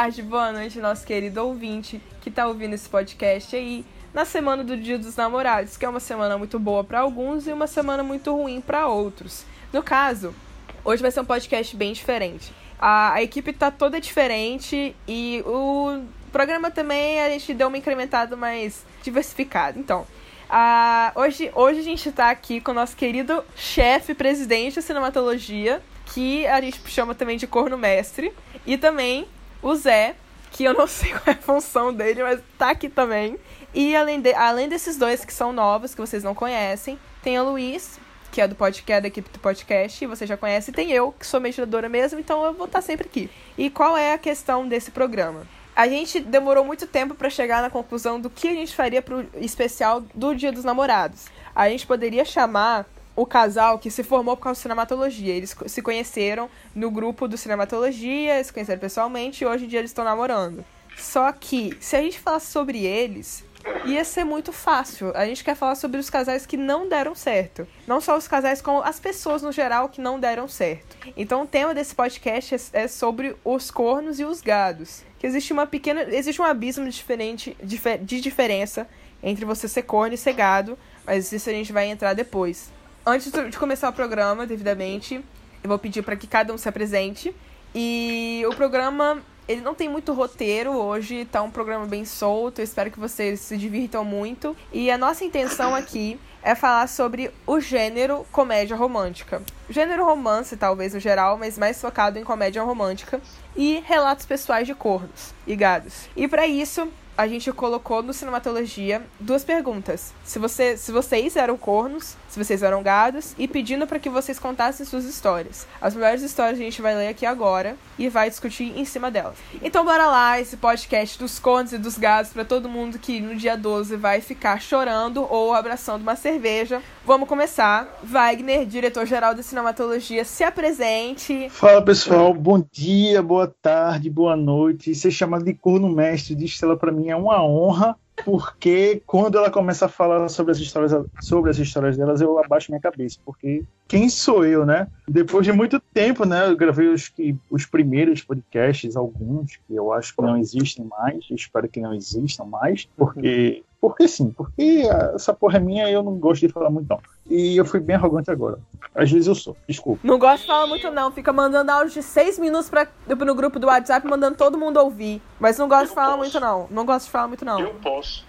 tarde, boa noite, nosso querido ouvinte que tá ouvindo esse podcast aí na semana do Dia dos Namorados, que é uma semana muito boa para alguns e uma semana muito ruim para outros. No caso, hoje vai ser um podcast bem diferente. A, a equipe tá toda diferente e o programa também a gente deu uma incrementada mais diversificada. Então, uh, hoje, hoje a gente tá aqui com o nosso querido chefe, presidente da cinematologia, que a gente chama também de corno mestre, e também o Zé, que eu não sei qual é a função dele, mas tá aqui também. E além, de, além desses dois que são novos, que vocês não conhecem, tem o Luiz, que é do podcast, da equipe do podcast, e você já conhece, e tem eu, que sou mediadora mesmo, então eu vou estar sempre aqui. E qual é a questão desse programa? A gente demorou muito tempo para chegar na conclusão do que a gente faria pro especial do Dia dos Namorados. A gente poderia chamar o casal que se formou por causa de cinematologia. Eles se conheceram no grupo do cinematologia, se conheceram pessoalmente e hoje em dia eles estão namorando. Só que, se a gente falasse sobre eles, ia ser muito fácil. A gente quer falar sobre os casais que não deram certo. Não só os casais, como as pessoas no geral que não deram certo. Então o tema desse podcast é, é sobre os cornos e os gados. Que existe uma pequena. Existe um abismo diferente de diferença entre você ser corno e ser gado. Mas isso a gente vai entrar depois. Antes de começar o programa, devidamente, eu vou pedir para que cada um se apresente. E o programa, ele não tem muito roteiro hoje, tá um programa bem solto. Eu espero que vocês se divirtam muito. E a nossa intenção aqui é falar sobre o gênero comédia romântica. Gênero romance, talvez, no geral, mas mais focado em comédia romântica. E relatos pessoais de cornos e gados. E para isso, a gente colocou no Cinematologia duas perguntas. Se, você, se vocês eram cornos, se vocês eram gados, e pedindo para que vocês contassem suas histórias. As melhores histórias a gente vai ler aqui agora e vai discutir em cima delas. Então bora lá, esse podcast dos cornos e dos gados para todo mundo que no dia 12 vai ficar chorando ou abraçando uma cerveja. Vamos começar. Wagner, diretor-geral da Cinematologia, se apresente. Fala pessoal, bom dia, boa tarde, boa noite. Ser chamado de corno mestre de Estela para mim é uma honra, porque quando ela começa a falar sobre as histórias, sobre as histórias delas, eu abaixo minha cabeça, porque quem sou eu, né? Depois de muito tempo, né? Eu gravei os, os primeiros podcasts, alguns que eu acho que não existem mais, espero que não existam mais, porque porque sim, porque essa porra é minha e eu não gosto de falar muito não. E eu fui bem arrogante agora. Às vezes eu sou, desculpa. Não gosto de falar muito não, fica mandando áudio de seis minutos pra, no grupo do WhatsApp, mandando todo mundo ouvir. Mas não gosto eu de falar posso. muito não, não gosto de falar muito não. Eu posso.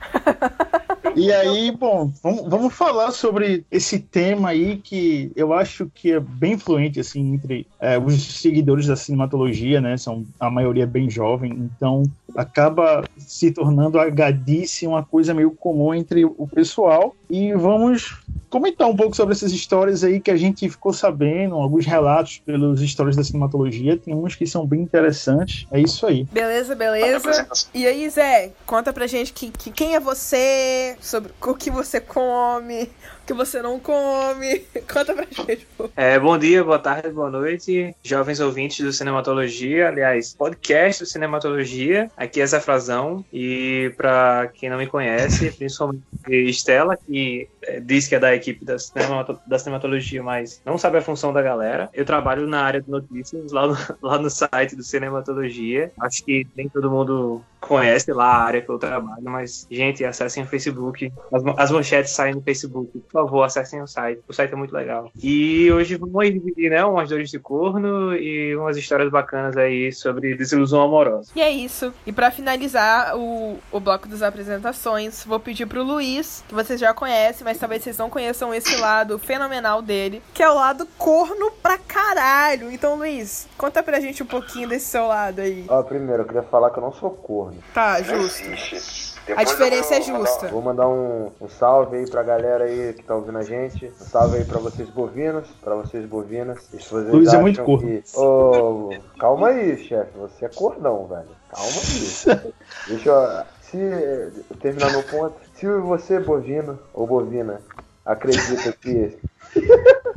e aí, bom, vamos, vamos falar sobre esse tema aí que eu acho que é bem influente, assim, entre é, os seguidores da cinematologia, né, são a maioria bem jovem, então acaba se tornando a gadice uma coisa meio comum entre o pessoal. E vamos comentar um pouco sobre essas histórias aí que a gente ficou sabendo, alguns relatos pelos histórias da cinematologia. Tem uns que são bem interessantes. É isso aí. Beleza, beleza. E aí, Zé, conta pra gente que, que quem é você, sobre o que você come, que você não come. Conta pra gente, pô. É, bom dia, boa tarde, boa noite, jovens ouvintes do Cinematologia, aliás, podcast do Cinematologia. Aqui é Zé Frazão, e pra quem não me conhece, principalmente Estela, que é, diz que é da equipe da, da Cinematologia, mas não sabe a função da galera. Eu trabalho na área de notícias, lá no, lá no site do Cinematologia. Acho que nem todo mundo conhece lá a área que eu trabalho, mas, gente, acessem o Facebook. As, as manchetes saem no Facebook. Por favor, acessem o site. O site é muito legal. E hoje vamos dividir, né, umas dores de corno e umas histórias bacanas aí sobre desilusão amorosa. E é isso. E para finalizar o, o bloco das apresentações, vou pedir pro Luiz, que vocês já conhecem, mas talvez vocês não conheçam esse lado fenomenal dele, que é o lado corno pra caralho. Então, Luiz, conta pra gente um pouquinho desse seu lado aí. Ó, primeiro, eu queria falar que eu não sou corno. Tá, justo. a diferença é justa. Vou mandar um, um, salve aí pra galera aí que tá ouvindo a gente. Um salve aí pra vocês bovinos, pra vocês bovinas. Luiz é muito corno. Que... Oh, calma aí, chefe. Você é cordão, velho. Calma aí. Deixa eu... Se eu terminar meu ponto. Se você, bovino ou bovina, acredita que...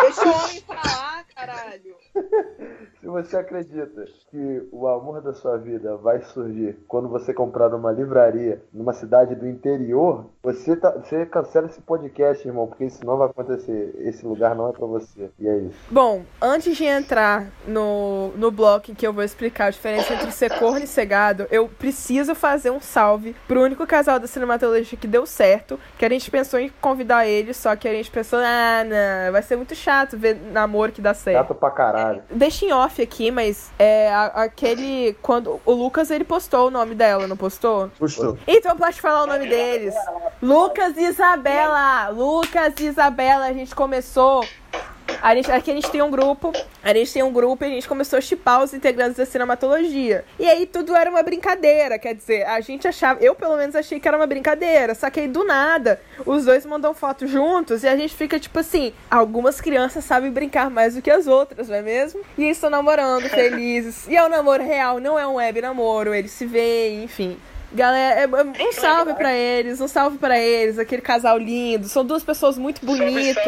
Deixa o homem falar, caralho. Se você acredita que o amor da sua vida vai surgir quando você comprar numa livraria numa cidade do interior, você, tá, você cancela esse podcast, irmão, porque isso não vai acontecer. Esse lugar não é pra você. E é isso. Bom, antes de entrar no, no bloco em que eu vou explicar a diferença entre ser corno e ser gado, eu preciso fazer um salve pro único casal da cinematologia que deu certo, que a gente pensou em convidar ele, só que a gente pensou, ah, não, vai ser muito chato ver namoro que dá certo. Chato pra caralho. Deixa em off aqui, mas é a- aquele. Quando o Lucas ele postou o nome dela, não postou? Gostou. Então pode falar o nome deles. Lucas e Isabela. Lucas e Isabela, a gente começou. A gente, aqui a gente tem um grupo, a gente tem um grupo e a gente começou a chipar os integrantes da cinematologia. E aí tudo era uma brincadeira, quer dizer, a gente achava, eu pelo menos achei que era uma brincadeira, só que aí do nada, os dois mandam foto juntos e a gente fica tipo assim, algumas crianças sabem brincar mais do que as outras, não é mesmo? E eles estão namorando, felizes. E é um namoro real, não é um web namoro, eles se veem, enfim. Galera, é- é- um salve pra eles, um salve pra eles, aquele casal lindo. São duas pessoas muito bonitas.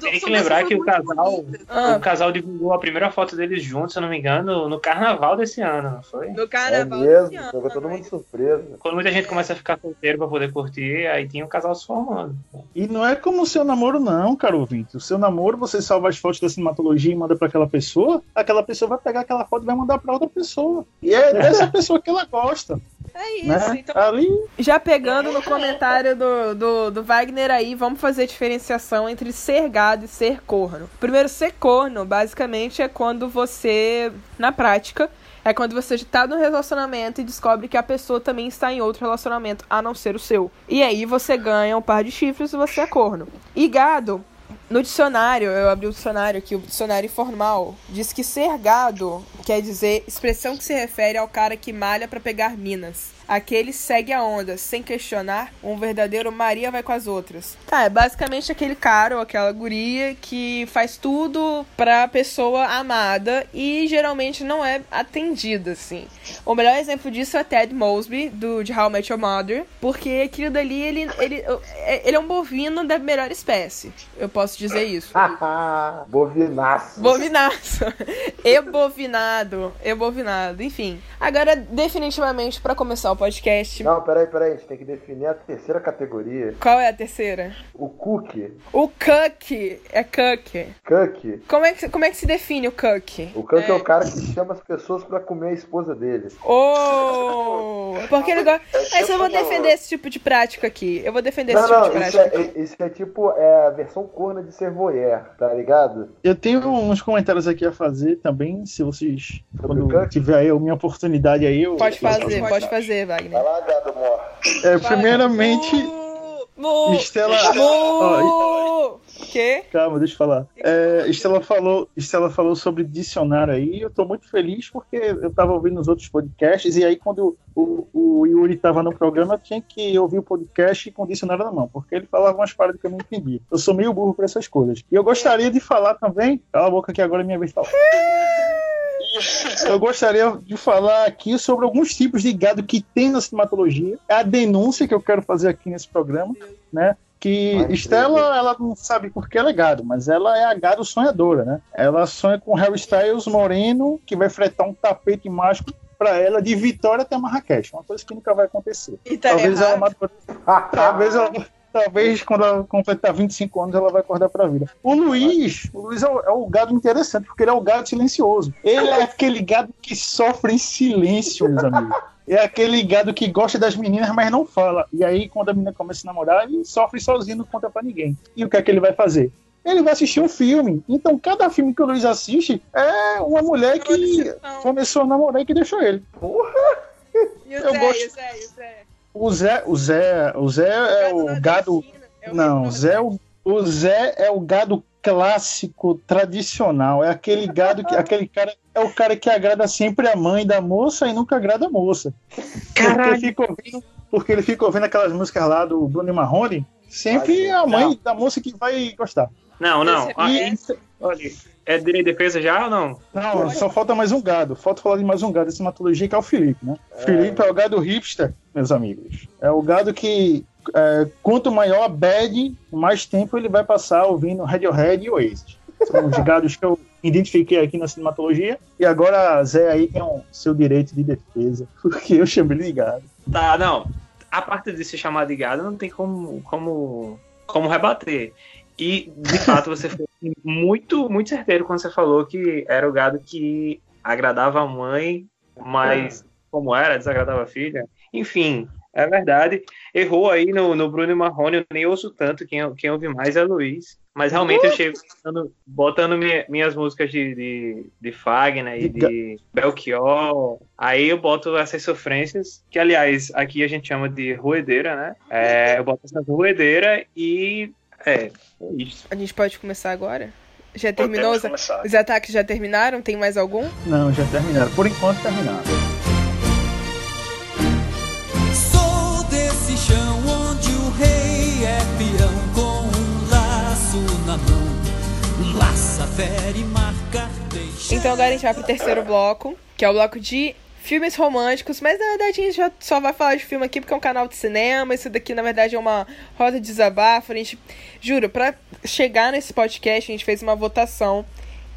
Tem que lembrar que o casal, Ah. o casal divulgou a primeira foto deles juntos, se eu não me engano, no carnaval desse ano, não foi? No É carnaval mesmo, desse ano, pegou todo mundo de surpresa. Quando muita gente começa a ficar solteiro pra poder curtir, aí tinha o casal se formando. E não é como o seu namoro, não, caro ouvinte. O seu namoro, você salva as fotos da cinematologia e manda pra aquela pessoa, aquela pessoa vai pegar aquela foto e vai mandar pra outra pessoa. E é dessa pessoa que ela gosta. É isso, Né? então. Ali, Já pegando no comentário do, do, do Wagner aí, vamos fazer a diferenciação entre ser gado e ser corno. Primeiro, ser corno, basicamente, é quando você, na prática, é quando você está no relacionamento e descobre que a pessoa também está em outro relacionamento, a não ser o seu. E aí você ganha um par de chifres e você é corno. E gado, no dicionário, eu abri o dicionário aqui, o dicionário informal, diz que ser gado quer dizer expressão que se refere ao cara que malha pra pegar minas. Aquele segue a onda, sem questionar, um verdadeiro Maria vai com as outras. Tá, é basicamente aquele cara ou aquela guria que faz tudo pra pessoa amada e geralmente não é atendida, assim. O melhor exemplo disso é Ted Mosby, do de How I Met Your Mother, porque aquilo dali, ele, ele, ele é um bovino da melhor espécie. Eu posso dizer isso. Bovinaço. Bovinaço. Ebovinado. Ebovinado. Enfim. Agora, definitivamente, pra começar o podcast, Não, peraí, peraí, a gente tem que definir a terceira categoria. qual é a terceira? O cookie. O cuck. É cuck. Cookie. Como é que, como é que se define o cuck? O cookie é. o cara que chama as pessoas pra comer a esposa dele. Oh! Porque ele gosta. Mas eu vou defender esse tipo de prática aqui. Eu vou defender Não, esse tipo não, de isso prática. é, é- isso é tipo é a versão corna de ser voyeur, tá ligado? eu tenho uns comentários aqui a fazer também, se vocês, Sobre quando tiver aí a minha oportunidade aí, eu... Pode eu fazer, faço. pode fazer, Wagner. lá, gado mor. É, primeiramente, Mu! Estela... Mu! Que? Calma, deixa eu falar. É, Estela, falou, Estela falou sobre dicionário aí. Eu tô muito feliz porque eu tava ouvindo os outros podcasts e aí quando o, o Yuri tava no programa, eu tinha que ouvir o podcast com o dicionário na mão, porque ele falava umas paradas que eu não entendi. Eu sou meio burro pra essas coisas. E eu gostaria de falar também. Cala a boca que agora é minha vez falar. Eu gostaria de falar aqui sobre alguns tipos de gado que tem na cinematologia. É a denúncia que eu quero fazer aqui nesse programa, né? Que Ai, Estela, ela não sabe por que ela é gado, mas ela é a gado sonhadora, né? Ela sonha com Harry Styles moreno, que vai fretar um tapete mágico pra ela de Vitória até Marrakech. Uma coisa que nunca vai acontecer. E tá talvez ela errado. amadureça Talvez, ela, talvez quando ela completar 25 anos ela vai acordar pra vida. O Luiz, o Luiz é o, é o gado interessante, porque ele é o gado silencioso. Ele é aquele gado que sofre em silêncio, meus amigos. É aquele gado que gosta das meninas, mas não fala. E aí, quando a menina começa a namorar, ele sofre sozinho, não conta pra ninguém. E o que é que ele vai fazer? Ele vai assistir um filme. Então, cada filme que o Luiz assiste é uma mulher que começou a namorar e que deixou ele. E o Eu Zé, gosto- o Zé, e o Zé? O Zé, o Zé, o Zé é o gado. É o Não, Zé, é o, o Zé é o gado clássico, tradicional. É aquele gado que aquele cara é o cara que agrada sempre a mãe da moça e nunca agrada a moça. Porque Caralho. fica ouvindo, porque ele fica ouvindo aquelas músicas lá do Bruno Marrone, sempre Ai, a mãe não. da moça que vai gostar. Não, não. Ah, E, Olha, é direito de defesa já ou não? não, só falta mais um gado. Falta falar de mais um gado dessa hematologia que é o Felipe, né? Felipe é o gado hipster, meus amigos. É o gado que é, quanto maior a bad, mais tempo ele vai passar ouvindo Radiohead e Oasis. São os gados que eu identifiquei aqui na cinematologia. E agora, Zé aí tem um seu direito de defesa, porque eu chamei ele de gado. Tá, não. A parte de se chamar de gado não tem como, como, como rebater. E, de fato, você foi muito, muito certeiro quando você falou que era o gado que agradava a mãe, mas como era, desagradava a filha. Enfim, é verdade. Errou aí no, no Bruno Marrone, eu nem ouço tanto, quem, quem ouve mais é Luiz. Mas realmente eu chego botando, botando minha, minhas músicas de, de, de Fagner e de Belchior. Aí eu boto essas sofrências, que aliás aqui a gente chama de roedeira, né? É, eu boto essas roedeira e. É, é isso. A gente pode começar agora? Já terminou? Os, os ataques já terminaram? Tem mais algum? Não, já terminaram. Por enquanto terminaram. Sou desse chão onde o rei é peão com um laço na mão. Laça, fere, marca, deixa. Então agora a gente vai pro terceiro bloco, que é o bloco de filmes românticos, mas na verdade a gente já só vai falar de filme aqui porque é um canal de cinema. Isso daqui, na verdade, é uma roda de desabafo. A gente, juro, pra chegar nesse podcast, a gente fez uma votação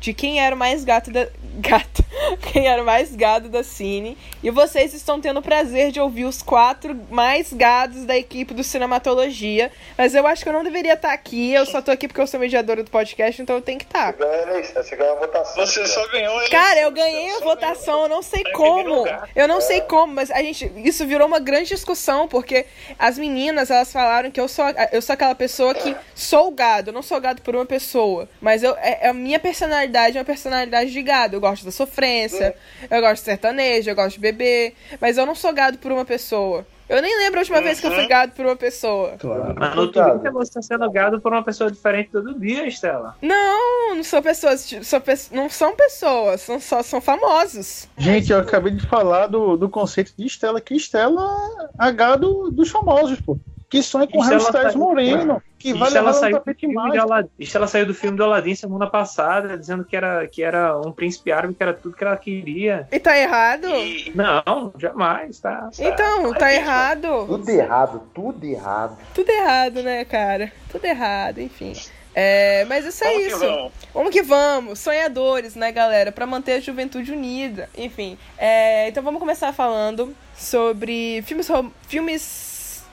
de quem era o mais gato da. Gato. Quem era o mais gado da Cine. E vocês estão tendo o prazer de ouvir os quatro mais gados da equipe do Cinematologia. Mas eu acho que eu não deveria estar aqui. Eu só tô aqui porque eu sou mediadora do podcast, então eu tenho que estar. Você ganhou a votação. Você só ganhou ele. Cara, eu ganhei a votação, eu não sei como. Eu não sei como, mas a gente. Isso virou uma grande discussão, porque as meninas, elas falaram que eu sou, eu sou aquela pessoa que sou gado. Eu não sou gado por uma pessoa. Mas eu, é, a minha personalidade é uma personalidade de gado. Eu gosto da sofrência, eu gosto de sertanejo, eu gosto de beber. Mas eu não sou gado por uma pessoa. Eu nem lembro a última vez que eu fui gado por uma pessoa. Claro. Mas no Twitter você está sendo gado por uma pessoa diferente todo dia, Estela. Não, não sou pessoas. Sou, pe- não são pessoas, são só são famosos. Gente, eu acabei de falar do, do conceito de Estela, que Estela é a gado dos famosos, pô. Que sonha com saiu- Moreno, que vai no saiu, do filme de mágico. Aladdin, Estela saiu do filme do Aladdin semana passada, dizendo que era, que era um príncipe árabe, que era tudo que ela queria. E tá errado? E Não, jamais, tá? Então, tá errado. Tudo errado, tudo errado. Tudo errado, né, cara? Tudo errado, enfim. É, mas isso é vamos isso. vamos. Vamos que vamos, sonhadores, né, galera? Pra manter a juventude unida. Enfim, é, então vamos começar falando sobre filmes, filmes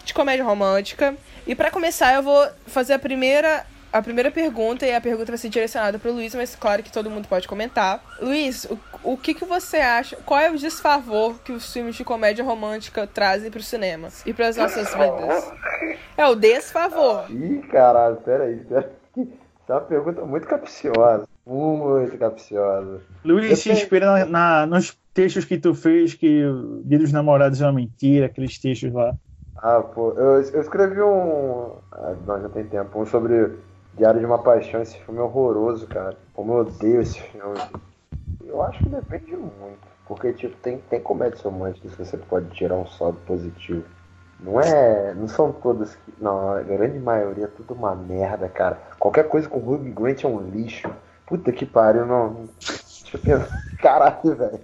de comédia romântica. E pra começar, eu vou fazer a primeira, a primeira pergunta, e a pergunta vai ser direcionada pro Luiz, mas claro que todo mundo pode comentar. Luiz, o, o que, que você acha? Qual é o desfavor que os filmes de comédia romântica trazem pro cinema e pras nossas vidas? É o desfavor. Ih, caralho, peraí, peraí. Isso é uma pergunta muito capciosa. Muito capciosa. Luiz, Eu se tenho- inspira na, na- nos textos que tu fez, que o Dia dos Namorados é uma mentira, aqueles textos lá. Ah, pô, eu, eu escrevi um. Ah, não, já tem tempo. Um sobre Diário de uma Paixão. Esse filme é horroroso, cara. Como eu odeio esse filme. Eu acho que depende muito. Porque, tipo, tem, tem comédias românticas que você pode tirar um saldo positivo. Não é. Não são todas que. Não, a grande maioria é tudo uma merda, cara. Qualquer coisa com Hugh Grant é um lixo. Puta que pariu, não- Deixa eu pensar. Caralho, velho.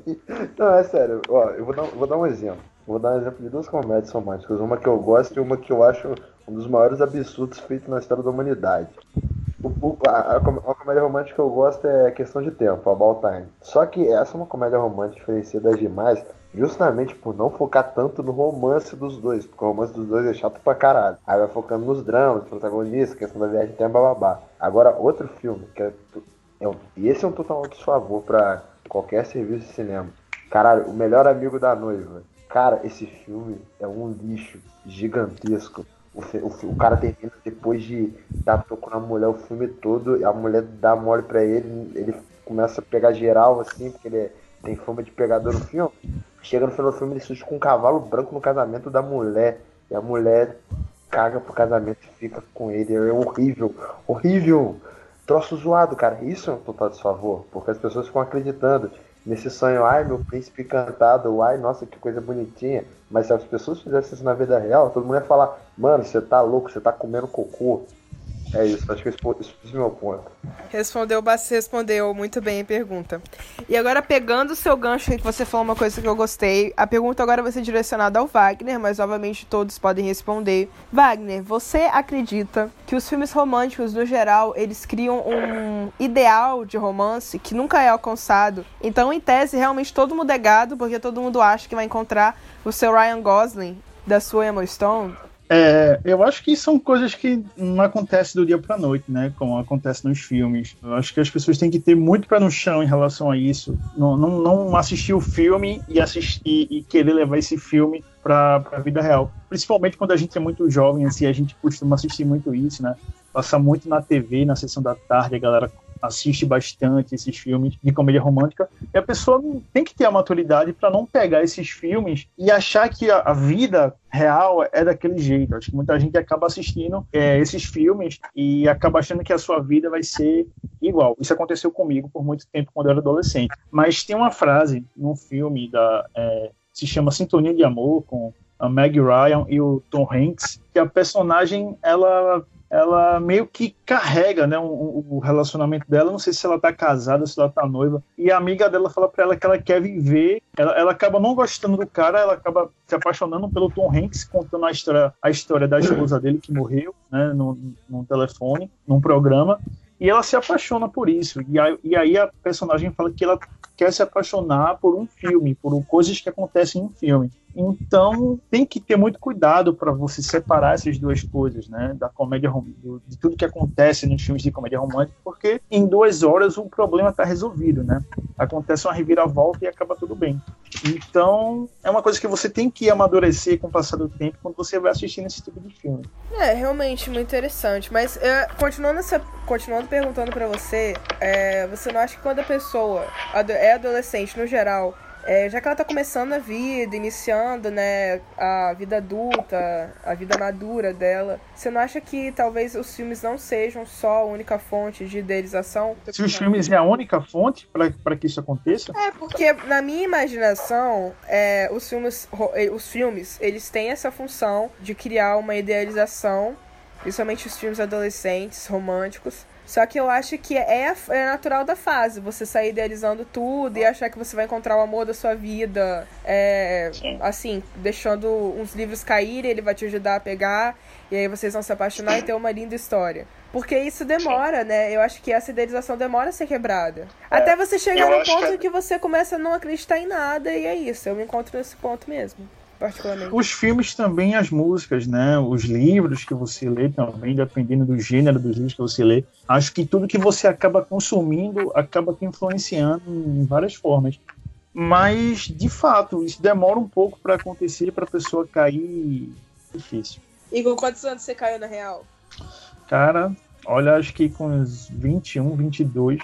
Não, é sério. Ó, eu vou dar, vou dar um exemplo. Vou dar um exemplo de duas comédias românticas. Uma que eu gosto e uma que eu acho um dos maiores absurdos feitos na história da humanidade. O- o- a, a a comédia romântica que eu gosto é Questão de Tempo, About Time. Só que essa é uma comédia romântica diferenciada das demais, justamente por não focar tanto no romance dos dois, porque o romance dos dois é chato pra caralho. Aí vai focando nos dramas, protagonistas, questão da viagem tem bababá. Agora, outro filme, que é, é um- esse é um total desfavor pra qualquer serviço de cinema. Caralho, o melhor amigo da noiva. Cara, esse filme é um lixo gigantesco. O, o o cara termina depois de dar toco na mulher o filme todo, a mulher dá mole pra ele, ele começa a pegar geral assim, porque ele é- tem fama de pegador no filme. Chega no final do filme, ele surge com um cavalo branco no casamento da mulher. E a mulher caga pro casamento e fica com ele. É horrível, horrível. Troço zoado, cara. Isso é um total desfavor, porque as pessoas ficam acreditando nesse sonho, ai, meu príncipe encantado, ai, nossa, que coisa bonitinha. Mas se as pessoas fizessem isso na vida real, todo mundo ia falar, mano, você tá louco, você tá comendo cocô. É isso, acho que eu expo- expus meu ponto. Respondeu, respondeu muito bem a pergunta. E agora, pegando o seu gancho que você falou uma coisa que eu gostei, a pergunta agora vai ser direcionada ao Wagner, mas obviamente todos podem responder. Wagner, você acredita que os filmes românticos, no geral, eles criam um ideal de romance que nunca é alcançado? Então, em tese, realmente todo mundo é gado, porque todo mundo acha que vai encontrar o seu Ryan Gosling da sua Emma Stone? É, eu acho que são coisas que não acontecem do dia pra noite, né? Como acontece nos filmes. Eu acho que as pessoas têm que ter muito pé no chão em relação a isso. Não, não, não assistir o filme e, assistir, e querer levar esse filme pra, pra vida real. Principalmente quando a gente é muito jovem, assim, a gente costuma assistir muito isso, né? Passa muito na TV, na sessão da tarde, a galera assiste bastante esses filmes de comédia romântica. E a pessoa tem que ter a maturidade para não pegar esses filmes e achar que a, a vida real é daquele jeito. Acho que muita gente acaba assistindo é, esses filmes e acaba achando que a sua vida vai ser igual. Isso aconteceu comigo por muito tempo quando eu era adolescente. Mas tem uma frase num filme da é, se chama Sintonia de Amor com a Meg Ryan e o Tom Hanks, que a personagem ela ela meio que carrega né, o, o relacionamento dela. Não sei se ela tá casada, se ela tá noiva. E a amiga dela fala para ela que ela quer viver. Ela, ela, acaba não gostando do cara, ela acaba se apaixonando pelo Tom Hanks, contando a história, a história da esposa dele que morreu né, no, no telefone, num programa. E ela se apaixona por isso. E aí, e aí a personagem fala que ela quer se apaixonar por um filme, por coisas que acontecem em um filme. Então tem que ter muito cuidado para você separar essas duas coisas, né? Da comédia de tudo que acontece nos filmes de comédia romântica, porque em duas horas o problema está resolvido, né? Acontece uma reviravolta e acaba tudo bem. Então é uma coisa que você tem que amadurecer com o passar do tempo quando você vai assistindo esse tipo de filme. É, realmente muito interessante. Mas é, continuando, essa, continuando perguntando para você, é, você não acha que quando a pessoa é adolescente no geral é, já que ela tá começando a vida, iniciando, né, a vida adulta, a vida madura dela, você não acha que talvez os filmes não sejam só a única fonte de idealização? Se os filmes é a única fonte para que isso aconteça? É, porque na minha imaginação, é, os, filmes, os filmes, eles têm essa função de criar uma idealização, principalmente os filmes adolescentes, românticos, só que eu acho que é, é natural da fase, você sair idealizando tudo e achar que você vai encontrar o amor da sua vida, é, assim, deixando uns livros caírem, ele vai te ajudar a pegar, e aí vocês vão se apaixonar e ter uma linda história. Porque isso demora, né? Eu acho que essa idealização demora a ser quebrada. É, Até você chegar no ponto que... que você começa a não acreditar em nada, e é isso. Eu me encontro nesse ponto mesmo particularmente. Os filmes também, as músicas, né? Os livros que você lê também, dependendo do gênero dos livros que você lê. Acho que tudo que você acaba consumindo acaba te influenciando em várias formas. Mas, de fato, isso demora um pouco para acontecer, para a pessoa cair difícil. E com quantos anos você caiu na real? Cara, olha, acho que com uns 21, 22,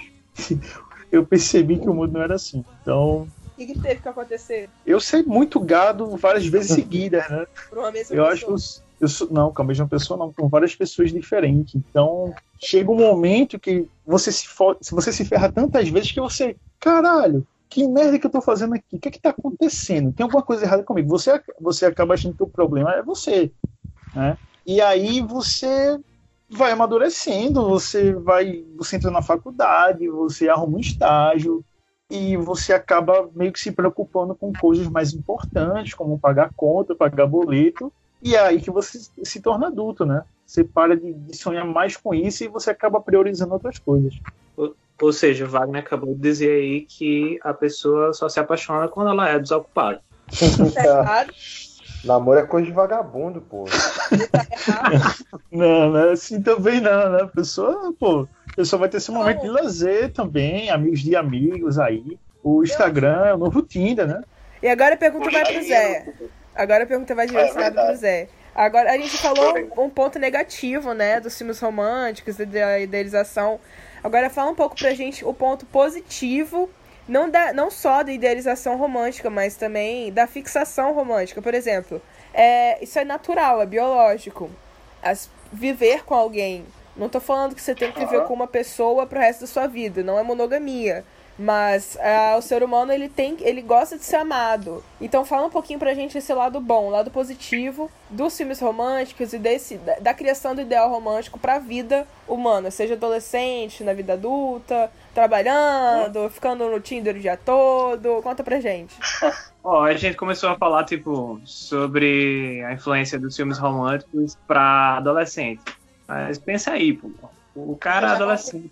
eu percebi que o mundo não era assim. Então, que, que, teve que acontecer? Eu sei muito gado várias vezes seguidas, né? Por uma mesma eu pessoa? acho eu sou, não, com a mesma pessoa não, com várias pessoas diferentes. Então, chega um momento que você se, você se ferra tantas vezes que você, caralho, que merda que eu tô fazendo aqui? O que é que tá acontecendo? Tem alguma coisa errada comigo? Você, você acaba achando que o problema é você, né? E aí você vai amadurecendo, você vai, você entra na faculdade, você arruma um estágio, e você acaba meio que se preocupando com coisas mais importantes, como pagar conta, pagar boleto, e é aí que você se torna adulto, né? Você para de, de sonhar mais com isso e você acaba priorizando outras coisas. Ou, ou seja, Wagner acabou de dizer aí que a pessoa só se apaixona quando ela é desocupada. Errado? Namoro é coisa de vagabundo, pô. não, não é assim também não, né? A pessoa, pô, a pessoa vai ter esse momento de lazer também, amigos de amigos aí. O Instagram é o novo Tinder, né? E agora a pergunta vai pro Zé. Agora a pergunta vai direcionada pro Zé. Agora, a gente falou um ponto negativo, né, dos filmes românticos, da idealização. Agora fala um pouco pra gente o ponto positivo, não, da, não só da idealização romântica, mas também da fixação romântica. Por exemplo, é, isso é natural, é biológico. As, viver com alguém. Não tô falando que você tem que viver com uma pessoa pro resto da sua vida, não é monogamia. Mas ah, o ser humano, ele tem. ele gosta de ser amado. Então fala um pouquinho pra gente esse lado bom, o lado positivo dos filmes românticos e desse, da, da criação do ideal romântico pra vida humana, seja adolescente, na vida adulta, trabalhando, ficando no Tinder o dia todo. Conta pra gente. Ó, a gente começou a falar, tipo, sobre a influência dos filmes românticos pra adolescente. Mas pensa aí, pô. O cara adolescente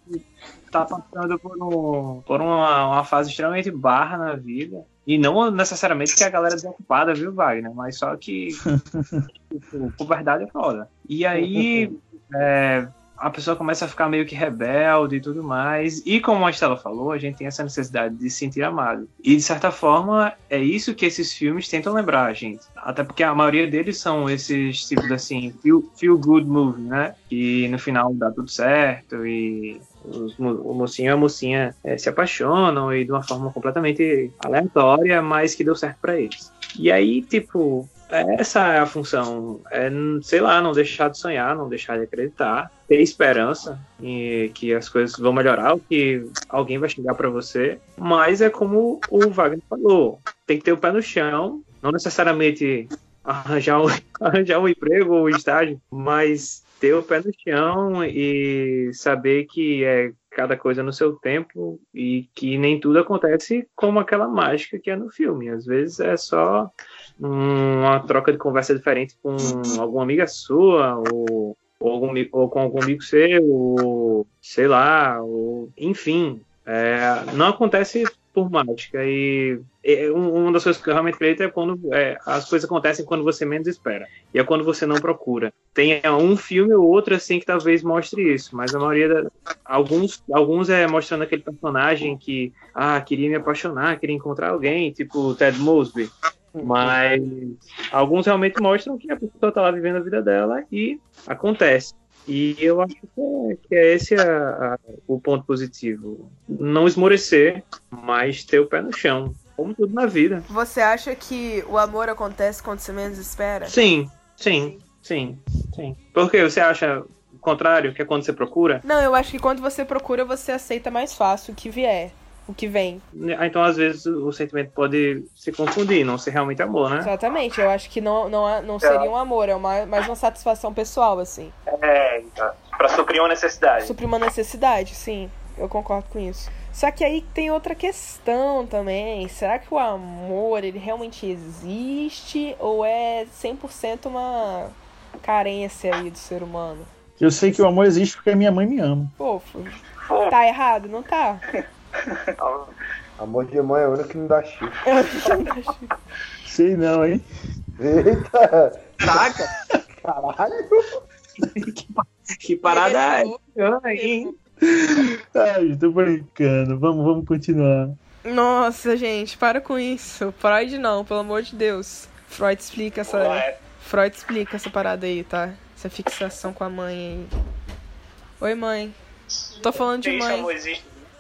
tá passando por, um, por uma, uma fase extremamente barra na vida. E não necessariamente que a galera é desocupada, viu, Wagner? Mas só que tipo, puberdade é foda. E aí é, a pessoa começa a ficar meio que rebelde e tudo mais. E como a Estela falou, a gente tem essa necessidade de se sentir amado. E de certa forma, é isso que esses filmes tentam lembrar a gente. Até porque a maioria deles são esses tipos assim, feel, feel good movie, né? E no final dá tudo certo e os o mocinho e a mocinha eh, se apaixonam e de uma forma completamente aleatória, mas que deu certo pra eles. E aí, tipo, essa é a função. É, sei lá, não deixar de sonhar, não deixar de acreditar, ter esperança em que as coisas vão melhorar, que alguém vai chegar pra você. Mas é como o Wagner falou: tem que ter o pé no chão, não necessariamente arranjar um, arranjar um emprego ou um estágio, mas ter o pé no chão e saber que é cada coisa no seu tempo e que nem tudo acontece como aquela mágica que é no filme. Às vezes é só uma troca de conversa diferente com alguma amiga sua ou, ou, algum, ou com algum amigo seu, ou, sei lá, ou, enfim. É, não acontece por mágica e uma das coisas que eu realmente acredito é quando é, as coisas acontecem quando você menos espera e é quando você não procura. Tem um filme ou outro assim que talvez mostre isso, mas a maioria da, alguns alguns é mostrando aquele personagem que ah queria me apaixonar, queria encontrar alguém, tipo Ted Mosby. Mas alguns realmente mostram que a pessoa tá lá vivendo a vida dela e acontece. E eu acho que é, que é esse a- a- o ponto positivo. Não esmorecer, mas ter o pé no chão. Como tudo na vida. Você acha que o amor acontece quando você menos espera? Sim, sim, sim, sim. Por que você acha o contrário, que é quando você procura? Não, eu acho que quando você procura, você aceita mais fácil o que vier, o que vem. Ah, Então, às vezes, o sentimento pode se confundir, não ser realmente amor, né? Exatamente, eu acho que não, não, não seria um amor, é uma, mais uma satisfação pessoal, assim. É, pra suprir uma necessidade. Suprir uma necessidade, sim, eu concordo com isso. Só que aí tem outra questão também. Será que o amor, ele realmente existe ou é 100% uma carência aí do ser humano? Eu sei que o amor existe porque a minha mãe me ama. Pofo, tá errado? Não tá? Amor de mãe é o único que não dá chifre. Sei não, hein? Eita! Caraca, Caralho! que parada é hein? Ai, tô brincando. Vamos, vamos continuar. Nossa, gente, para com isso. Freud não, pelo amor de Deus. Freud explica essa. Freud explica essa parada aí, tá? Essa fixação com a mãe aí. Oi, mãe. Tô falando de mãe.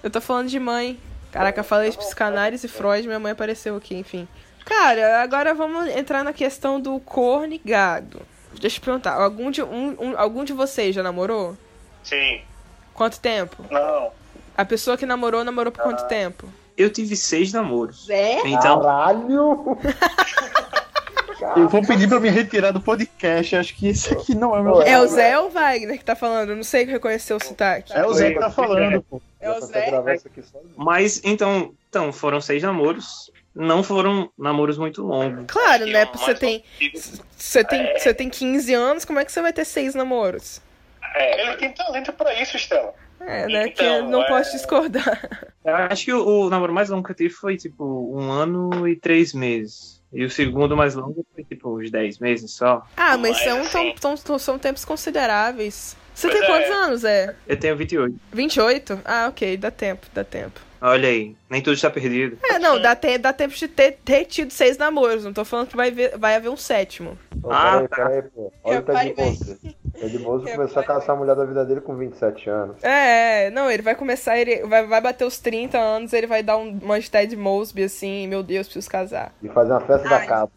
Eu tô falando de mãe. Caraca, eu falei de psicanálise e Freud, minha mãe apareceu aqui, enfim. Cara, agora vamos entrar na questão do corno e gado. Deixa eu perguntar, algum de, um, um- algum de vocês já namorou? Sim. Quanto tempo? Não. A pessoa que namorou, namorou por quanto tempo? Eu tive seis namoros. É? Então, Caralho! Eu vou pedir pra me retirar do podcast. Acho que esse aqui não é o meu. É o Zé ou o Wagner que tá falando? Eu não sei reconhecer o sotaque. É o Zé que tá falando, pô. É o Zé? isso mas então, então, foram seis namoros. Não foram namoros muito longos. Claro, né? Você tem, você tem, você tem 15 anos, como é que você vai ter seis namoros? É, ele tem talento pra isso, Estela. É, né? que Então, não é- posso discordar. Eu acho que o, o namoro mais longo que eu tive foi tipo um ano e três meses. E o segundo mais longo foi tipo uns dez meses só. Ah, mas são, assim- são, são, são tempos consideráveis. Você Pois tem é. quantos anos, é? Eu tenho 28. 28? Ah, ok, dá tempo, dá tempo. Olha aí, nem tudo está perdido. É, não, dá, te, dá tempo de ter, ter tido seis namoros. Não tô falando que vai, ver, vai haver um sétimo. Ah, peraí, tá. peraí, pô. Olha o Ted parei bem. Moço. Moço começou a caçar a mulher da vida dele com 27 anos. É, não, ele vai começar, ele vai, vai bater os 30 anos, ele vai dar um, uma de Ted Mosby assim, meu Deus, preciso casar. E fazer uma festa da casa.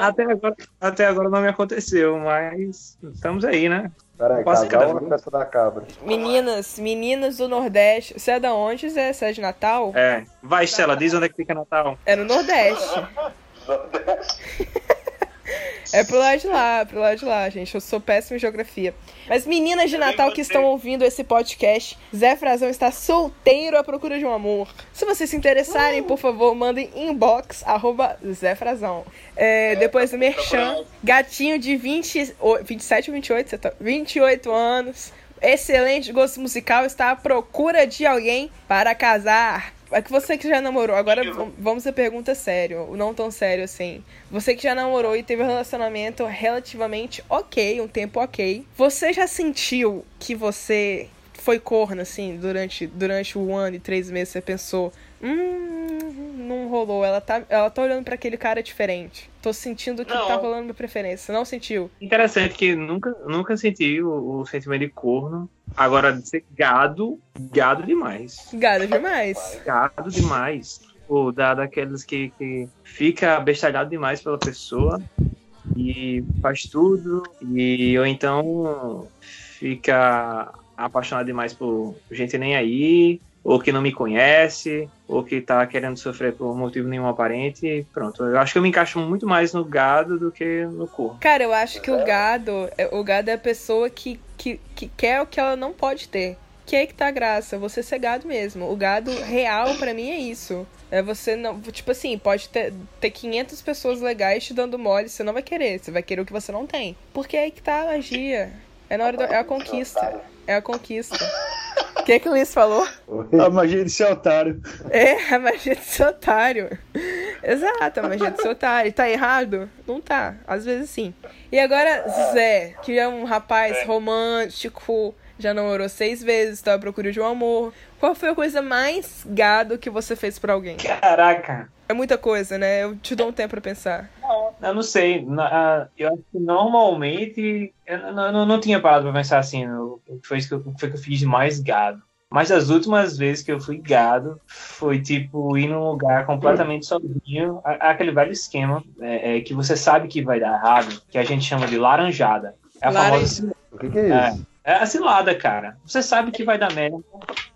Até agora, até agora não me aconteceu, mas estamos aí, né? Peraí, Posso casal ou festa da cabra? Meninas, meninas do Nordeste. Você é da onde, Zé? Você é de Natal? É. Vai, Estela, diz onde é que fica Natal. É no Nordeste. É pro lado de lá, pro lado de lá, gente. Eu sou péssima em geografia. Mas meninas de Natal que estão ouvindo esse podcast, Zé Frazão está solteiro à procura de um amor. Se vocês se interessarem, por favor, mandem inbox, arroba Zé Frazão. É, depois do Merchan, gatinho de 20, o- 27 ou 28, você tá, 28 anos. Excelente gosto musical, está à procura de alguém para casar. É que você que já namorou, agora vamos a pergunta sério, não tão sério assim. Você que já namorou e teve um relacionamento relativamente ok, um tempo ok. Você já sentiu que você foi corno, assim, durante, durante o ano e três meses? Você pensou, hum, não rolou. Ela tá, ela tá olhando pra aquele cara diferente. Tô sentindo que Não. tá rolando minha preferência. Não sentiu? Interessante que nunca, nunca senti o, o sentimento de corno. Agora, de ser gado, gado demais. Gado demais. Gado demais. Ou da, daqueles que, que fica bestalhado demais pela pessoa e faz tudo. E, ou então fica apaixonado demais por gente nem aí, ou que não me conhece, ou que tá querendo sofrer por motivo nenhum aparente. Pronto. Eu acho que eu me encaixo muito mais no gado do que no corno. Cara, eu acho que o gado, é- o gado é a pessoa que, que, que quer o que ela não pode ter. Que é aí que tá a graça, você ser gado mesmo. O gado real pra mim é isso. É você não, tipo assim, pode ter, ter 500 pessoas legais te dando mole, você não vai querer, você vai querer o que você não tem. Porque é aí que tá a magia. É na hora do, é a conquista. É a conquista. O que que o Luiz falou? A magia de ser otário. É, a magia de ser otário. Exato, a magia de ser otário. Tá errado? Não tá. Às vezes sim. E agora, Zé, que é um rapaz romântico, já namorou seis vezes, tá à procura de um amor. Qual foi a coisa mais gado que você fez pra alguém? Caraca! É muita coisa, né? Eu te dou um tempo pra pensar. Eu não sei. Eu acho que normalmente. Eu não, não, não tinha parado pra pensar assim. no- O que foi, isso que eu, foi que eu fiz de mais gado. Mas as últimas vezes que eu fui gado foi tipo ir num lugar completamente sozinho. Aquele velho esquema é, é, que você sabe que vai dar errado, que a gente chama de laranjada. É a Laranja. famosa. O que, que é isso? É a cilada, cara. Você sabe que vai dar merda.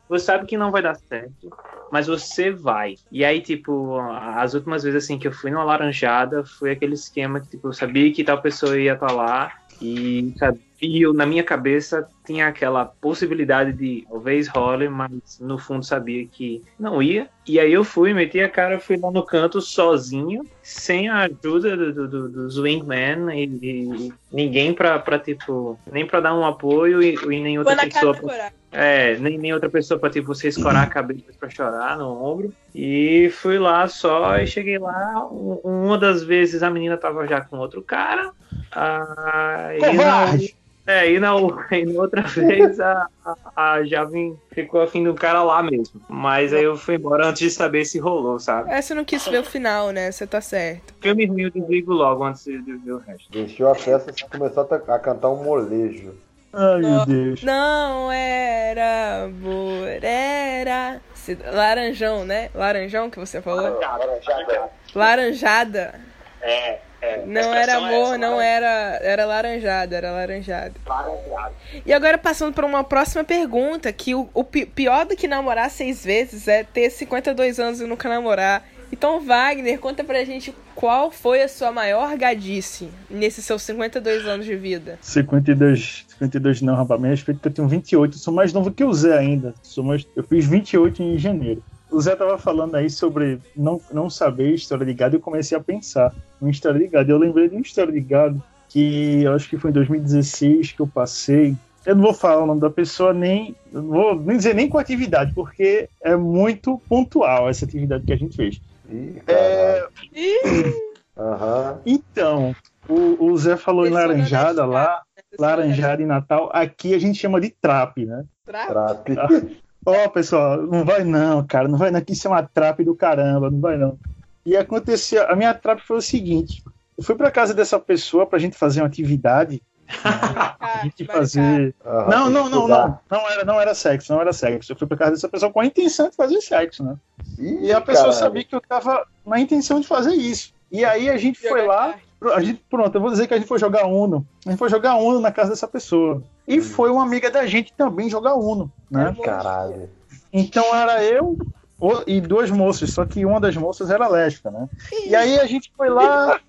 Você sabe que não vai dar certo. Mas você vai. E aí, tipo, as últimas vezes assim que eu fui numa laranjada, foi aquele esquema que, tipo, eu sabia que tal pessoa ia estar lá. E sabia, eu, na minha cabeça tinha aquela possibilidade de talvez role, mas no fundo sabia que não ia. E aí eu fui, meti a cara, fui lá no canto sozinho, sem a ajuda do, do, do, dos wingman e, e ninguém pra, pra, tipo, nem pra dar um apoio e, e nem outra pessoa. pra- é, nem, nem outra pessoa pra tipo, você escorar a cabeça pra chorar no ombro. E fui lá só e cheguei lá. um- Uma das vezes a menina tava já com outro cara. Ah, e Covarde! É, e na, e na outra vez a, a, a Javin ficou afim do cara lá mesmo. Mas aí eu fui embora antes de saber se rolou, sabe? É, você não quis ver o final, né? Você tá certo. Filme ruim eu desligo logo antes de ver o resto. Deixou a festa e começou a, a cantar um molejo. Ai, meu Deus. Não era amor, era. Se- Laranjão, né? Laranjão que você falou? Laranjada. É, é. Não era é amor, essa, não né? era. Era laranjada, era laranjada. Laranjada. E agora passando para uma próxima pergunta, que o, o pi- pior do que namorar seis vezes é ter 52 anos e nunca namorar. Então, Wagner, conta pra gente qual foi a sua maior gadice nesses seus 52 anos de vida. 52, 52 não, rapaz. Me respeito que eu tenho 28. Eu sou mais novo que o Zé ainda. Sou mais, eu fiz 28 em janeiro. O Zé tava falando aí sobre não, não saber história de gado e eu comecei a pensar em história de gado. Eu lembrei de uma história de gado que eu acho que foi em 2016 que eu passei. Eu não vou falar o nome da pessoa, nem eu não vou nem dizer nem com a atividade, porque é muito pontual essa atividade que a gente fez. Ih, É. Aham. então, o, o Zé falou em laranjada da lá, laranjada em Natal. Aqui a gente chama de trape, né? Trape. Ó, pessoal, não vai não, cara, não vai não, que isso é uma trape do caramba, não vai não. E aconteceu, a minha trape foi o seguinte, eu fui pra casa dessa pessoa pra gente fazer uma atividade, a gente fazer... Não, não, não, não, não era, não era sexo, não era sexo. Eu fui pra casa dessa pessoa com a intenção de fazer sexo, né? Ih, E a pessoa caralho. sabia que eu tava na intenção de fazer isso. E aí a gente foi lá, a gente, pronto, eu vou dizer que a gente foi jogar Uno. A gente foi jogar Uno na casa dessa pessoa. E foi uma amiga da gente também jogar Uno, né? Caralho. Então era eu e duas moças, só que uma das moças era lésbica, né? E aí a gente foi lá.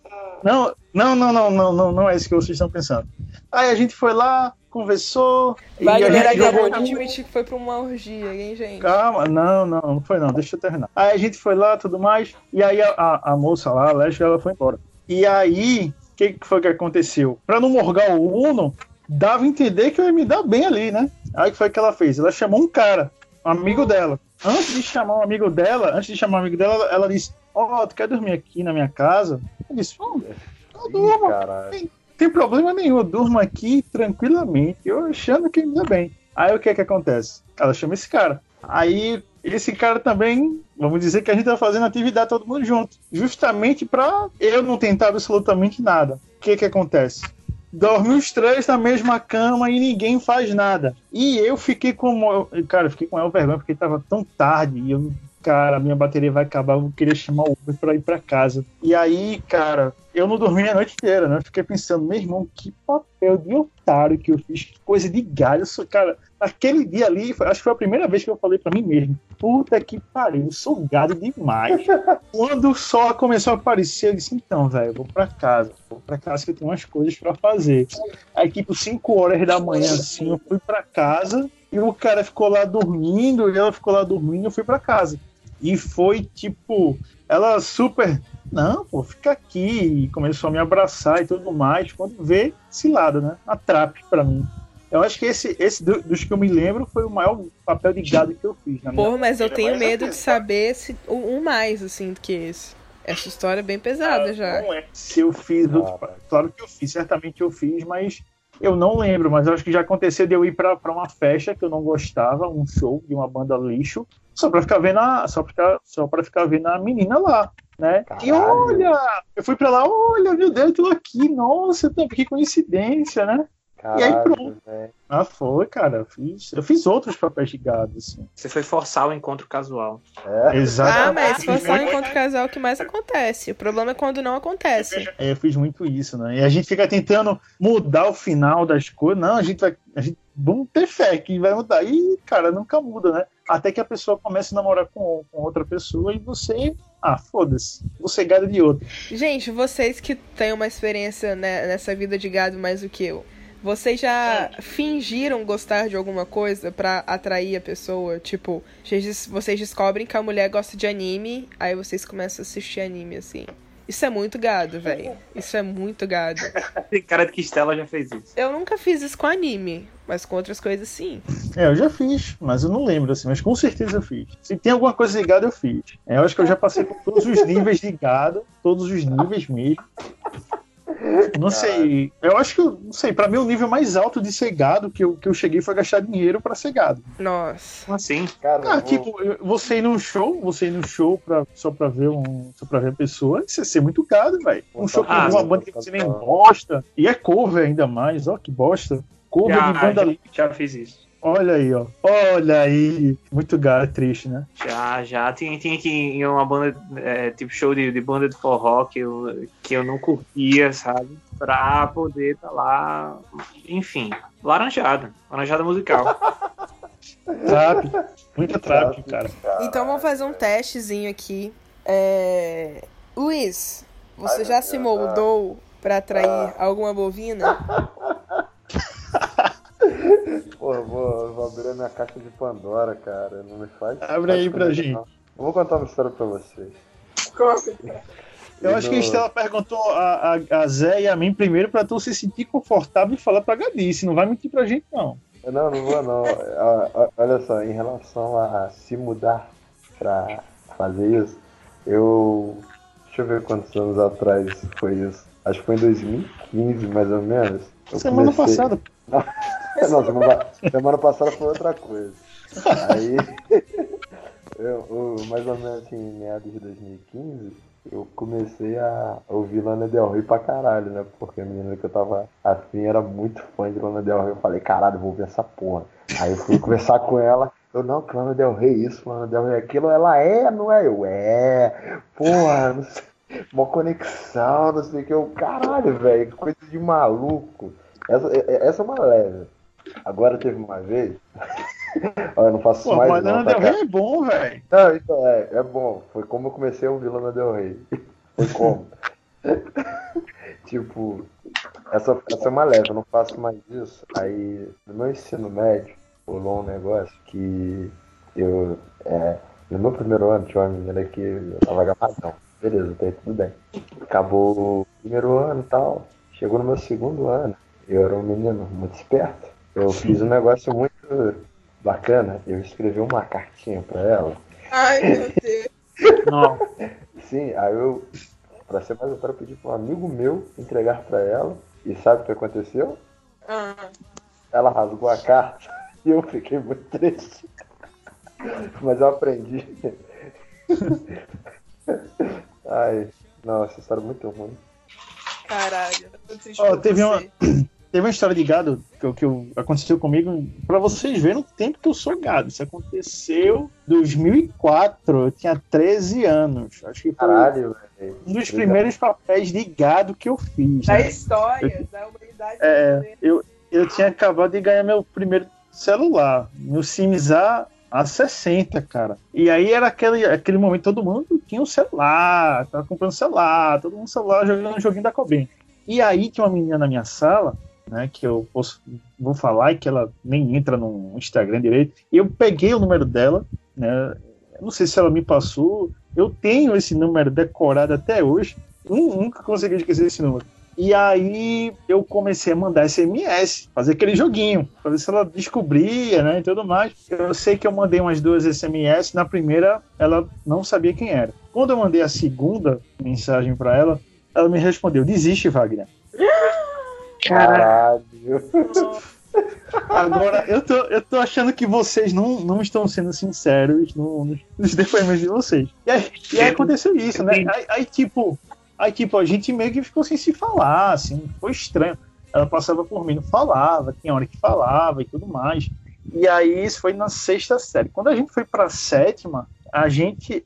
Não, não, não, não, não, não, não é isso que vocês estão pensando. Aí a gente foi lá, conversou. e a gente acabou jogou de admitir que foi pra uma orgia, hein, gente? Calma, não, não, não foi não, deixa eu terminar. Aí a gente foi lá, tudo mais, e aí a, a, a moça lá, a lésbica, ela foi embora. E aí, o que, que foi que aconteceu? Pra não morgar o Uno, dava a entender que eu ia me dar bem ali, né? Aí o que foi que ela fez? Ela chamou um cara, um amigo dela. Antes de chamar um amigo dela, antes de chamar um amigo dela, ela, disse, ó, tu quer dormir aqui na minha casa? Eu disse, "Hum, eu durmo, não tem problema nenhum, eu durmo aqui tranquilamente, eu achando que me dá bem. Aí o que é que acontece? Ela chama esse cara. Aí esse cara também, vamos dizer que a gente tá fazendo atividade todo mundo junto, justamente pra eu não tentar absolutamente nada. O que que acontece? Dorme os três na mesma cama e ninguém faz nada. E eu fiquei com. Cara, eu fiquei com ela vergonha porque tava tão tarde e eu. Cara, minha bateria vai acabar, eu vou querer chamar o Uber pra ir pra casa. E aí, cara, eu não dormi a noite inteira, né? Eu fiquei pensando, meu irmão, que papel de otário que eu fiz, que coisa de galho. Sou, cara, aquele dia ali, acho que foi a primeira vez que eu falei pra mim mesmo. Puta que pariu, sou gado demais. Quando o sol começou a aparecer, eu disse, então, velho, eu vou pra casa. Vou pra casa que eu tenho umas coisas pra fazer. Aí, tipo, 5 horas da manhã, assim, eu fui pra casa e o cara ficou lá dormindo, e ela ficou lá dormindo, eu fui pra casa. E foi, tipo, ela super... Não, pô, fica aqui. E começou a me abraçar e tudo mais. Quando vê, cilada, né? A trap pra mim. Eu acho que esse, esse do- dos que eu me lembro foi o maior papel de gado que eu fiz. Na minha Porra, mas eu carreira, tenho mas medo de saber se um um mais, assim, do que esse. Essa história é bem pesada já. Não é. Se eu fiz, outro- Cara. claro que eu fiz, certamente eu fiz, mas eu não lembro. Mas eu acho que já aconteceu de eu ir pra, pra uma festa que eu não gostava, um show de uma banda lixo, só pra ficar vendo a, só pra ficar, só pra ficar vendo a menina lá. Né? E Caralho. olha, eu fui pra lá, olha, meu Deus, eu tô aqui, nossa, que coincidência, né? E aí, Caralho, pronto. velho. Ah, foi, cara, eu fiz, eu fiz outros papéis de gado, assim. Você foi forçar o encontro casual. É. Ah, Exatamente. mas se for só encontro casal, é o que mais acontece. O problema é quando não acontece. É, eu fiz muito isso, né? E a gente fica tentando mudar o final das coisas. Não, a gente vai. A gente, vamos ter fé que vai mudar. E, cara, nunca muda, né? Até que a pessoa comece a namorar com, com outra pessoa e você. Ah, foda-se. Você gado de outro. Gente, vocês que têm uma experiência né, nessa vida de gado mais do que eu, vocês já fingiram gostar de alguma coisa pra atrair a pessoa? Tipo, vocês descobrem que a mulher gosta de anime, aí vocês começam a assistir anime, assim. Isso é muito gado, velho. Isso é muito gado. Tem cara de que Estela já fez isso. Eu nunca fiz isso com anime, mas com outras coisas sim. É, eu já fiz, mas eu não lembro, assim. Mas com certeza eu fiz. Se tem alguma coisa de gado, eu fiz. É, eu acho que eu já passei por todos os níveis de gado, todos os níveis mesmo. Não sei. Eu acho que, eu não sei, pra mim o nível mais alto de ser gado que eu, que eu cheguei foi gastar dinheiro pra ser gado. Nossa. Como assim? Cara, Ah, tipo, você ir num show, você ir num show pra, só pra ver um. Só pra ver a pessoa, isso é ser muito gado, velho. Um show com Ah, uma banda que você nem gosta. E é cover ainda mais, ó, que bosta. Cover Já, de banda já, já fiz isso. Olha aí, ó. Olha aí. Muito gado, triste, né? Já, já. Tinha, tinha que ir em uma banda, é, tipo show de, de banda de forró que eu, que eu não curtia, sabe? Pra poder tá lá. Enfim, laranjada. Laranjada musical. Trap. Muita trap, cara. Então vamos fazer um testezinho aqui. É... Luiz, você Ai, já se moldou pra atrair alguma bovina? Porra, vou, vou abrir a minha caixa de Pandora, cara. Não me faz. Abre aí pra gente. não. Eu vou contar uma história pra vocês. Eu E acho que a no- Estela perguntou a, a, a Zé e a mim primeiro pra tu se sentir confortável e falar pra Gadice. Não vai mentir pra gente, não. Não, não vou não. Olha só, em relação a se mudar pra fazer isso, eu. Deixa eu ver quantos anos atrás foi isso. Acho que foi em 2015, mais ou menos. Eu Semana comecei- passada. Não, semana, semana passada foi outra coisa. Aí, eu, eu, mais ou menos assim, em meados de 2015, eu comecei a ouvir Lana Del Rey pra caralho, né? Porque a menina que eu tava afim era muito fã de Lana Del Rey. Eu falei, caralho, vou ver essa porra. Aí eu fui conversar com ela. Eu, não, que Lana Del Rey isso, Lana Del Rey aquilo. Ela é, não é? Eu, é. Porra, não sei. Uma conexão, não sei o que. Eu, caralho, velho, que coisa de maluco. Essa, essa é uma leve. Agora teve uma vez. Eu não faço Pô, mais mas não, tá, Del? Rey é bom, velho. Não, então é, é bom. Foi como eu comecei a ouvir Lana Del Rey. Foi como? tipo, essa, essa é uma leve, eu não faço mais isso. Aí, no meu ensino médio, rolou um negócio que eu. É, no meu primeiro ano tinha uma menina que eu tava gamadão. Beleza, até aí tudo bem. Acabou o primeiro ano e tal. Chegou no meu segundo ano. Eu era um menino muito esperto. Eu fiz um negócio muito bacana. Eu escrevi uma cartinha pra ela. Ai, meu Deus. Não. Sim, aí eu, pra ser mais otário, eu pedi pra um amigo meu entregar pra ela. E sabe o que aconteceu? Ah, Ela rasgou a carta e eu fiquei muito triste. Mas eu aprendi. Ai, não, essa história é muito ruim. caralho. eu por teve uma-. Teve uma história de gado que, eu- que eu- aconteceu comigo, pra vocês verem o tempo que eu sou gado. Isso aconteceu em 2004, eu tinha 13 anos. Acho que foi Caralho, velho. um dos primeiros papéis de gado que eu fiz. Da né? história, da humanidade. É, eu, eu tinha acabado de ganhar meu primeiro celular, meu Sims A, A60, cara. E aí era aquele, aquele momento todo mundo tinha um celular, tava comprando celular, todo mundo celular jogando um joguinho da Cobem. E aí tinha uma menina na minha sala, né, que eu posso, vou falar e que ela nem entra no Instagram direito. E eu peguei o número dela, né, não sei se ela me passou, eu tenho esse número decorado até hoje, nu- nunca consegui esquecer esse número. E aí eu comecei a mandar SMS, fazer aquele joguinho, pra ver se ela descobria, né, e tudo mais. Eu sei que eu mandei umas duas SMS, na primeira ela não sabia quem era. Quando eu mandei a segunda mensagem pra ela, ela me respondeu: "Desiste, Wagner". Caralho. Agora, eu tô, eu tô achando que vocês não, não estão sendo sinceros no- nos, nos depoimentos de vocês. E aí, e aí aconteceu isso, né? Aí, aí, tipo, aí, tipo, a gente meio que ficou sem se falar, assim, foi estranho. Ela passava por mim, não falava, tinha hora que falava e tudo mais. E aí isso foi na sexta série. Quando a gente foi pra sétima, a gente.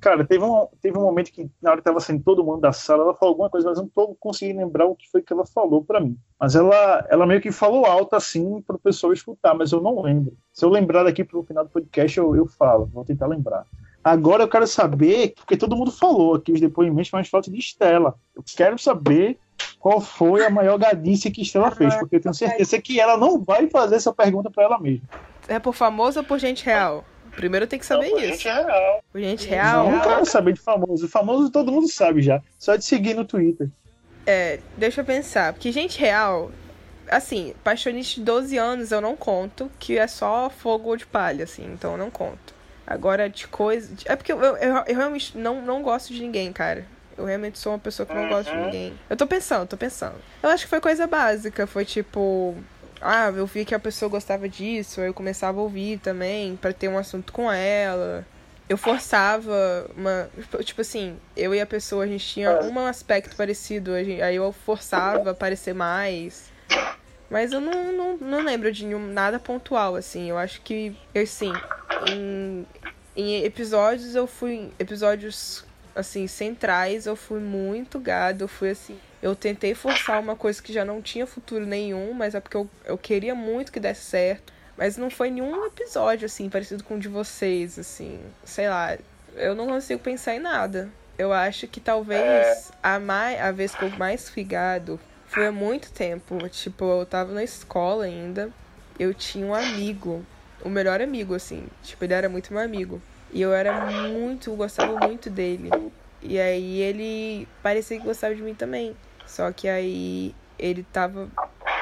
Cara, teve um, teve um momento que, na hora que tava saindo todo mundo da sala, ela falou alguma coisa, mas não tô conseguindo lembrar o que foi que ela falou pra mim. Mas ela, ela meio que falou alto assim pro pessoal escutar, mas eu não lembro. Se eu lembrar daqui pro final do podcast, eu, eu falo, vou tentar lembrar. Agora eu quero saber, porque todo mundo falou aqui os depoimentos, mas falta de Estela. Eu quero saber qual foi a maior gadice que Estela fez, porque eu tenho certeza que ela não vai fazer essa pergunta pra ela mesma. É por famoso ou por gente real? Primeiro tem que saber Não, isso. gente real. Por gente real. Não, não quero saber de famoso. Famoso todo mundo sabe já. Só de seguir no Twitter. É, deixa eu pensar. Porque gente real, assim, paixonite de 12 anos eu não conto, que é só fogo de palha, assim, então eu não conto. Agora, de coisa. É porque eu, eu, eu realmente não, não gosto de ninguém, cara. Eu realmente sou uma pessoa que não gosta de ninguém. Eu tô pensando, tô pensando. Eu acho que foi coisa básica. Foi tipo. Ah, eu vi que a pessoa gostava disso, aí eu começava a ouvir também, pra ter um assunto com ela. Eu forçava uma. Tipo assim, eu e a pessoa, a gente tinha um aspecto parecido, gente- aí eu forçava a parecer mais. Mas eu não, não, não lembro de nenhum, nada pontual, assim. Eu acho que, eu sim, em, em episódios eu fui. Episódios, assim, centrais, eu fui muito gado. Eu fui assim. Eu tentei forçar uma coisa que já não tinha futuro nenhum, mas é porque eu, eu queria muito que desse certo. Mas não foi nenhum episódio, assim, parecido com o de vocês, assim. Sei lá, eu não consigo pensar em nada. Eu acho que talvez a, mai, a vez que eu mais fui gado foi há muito tempo. Tipo, eu tava na escola ainda. Eu tinha um amigo, o melhor amigo, assim. Tipo, ele era muito meu amigo. E eu era muito, gostava muito dele. E aí ele parecia que gostava de mim também. Só que aí ele tava.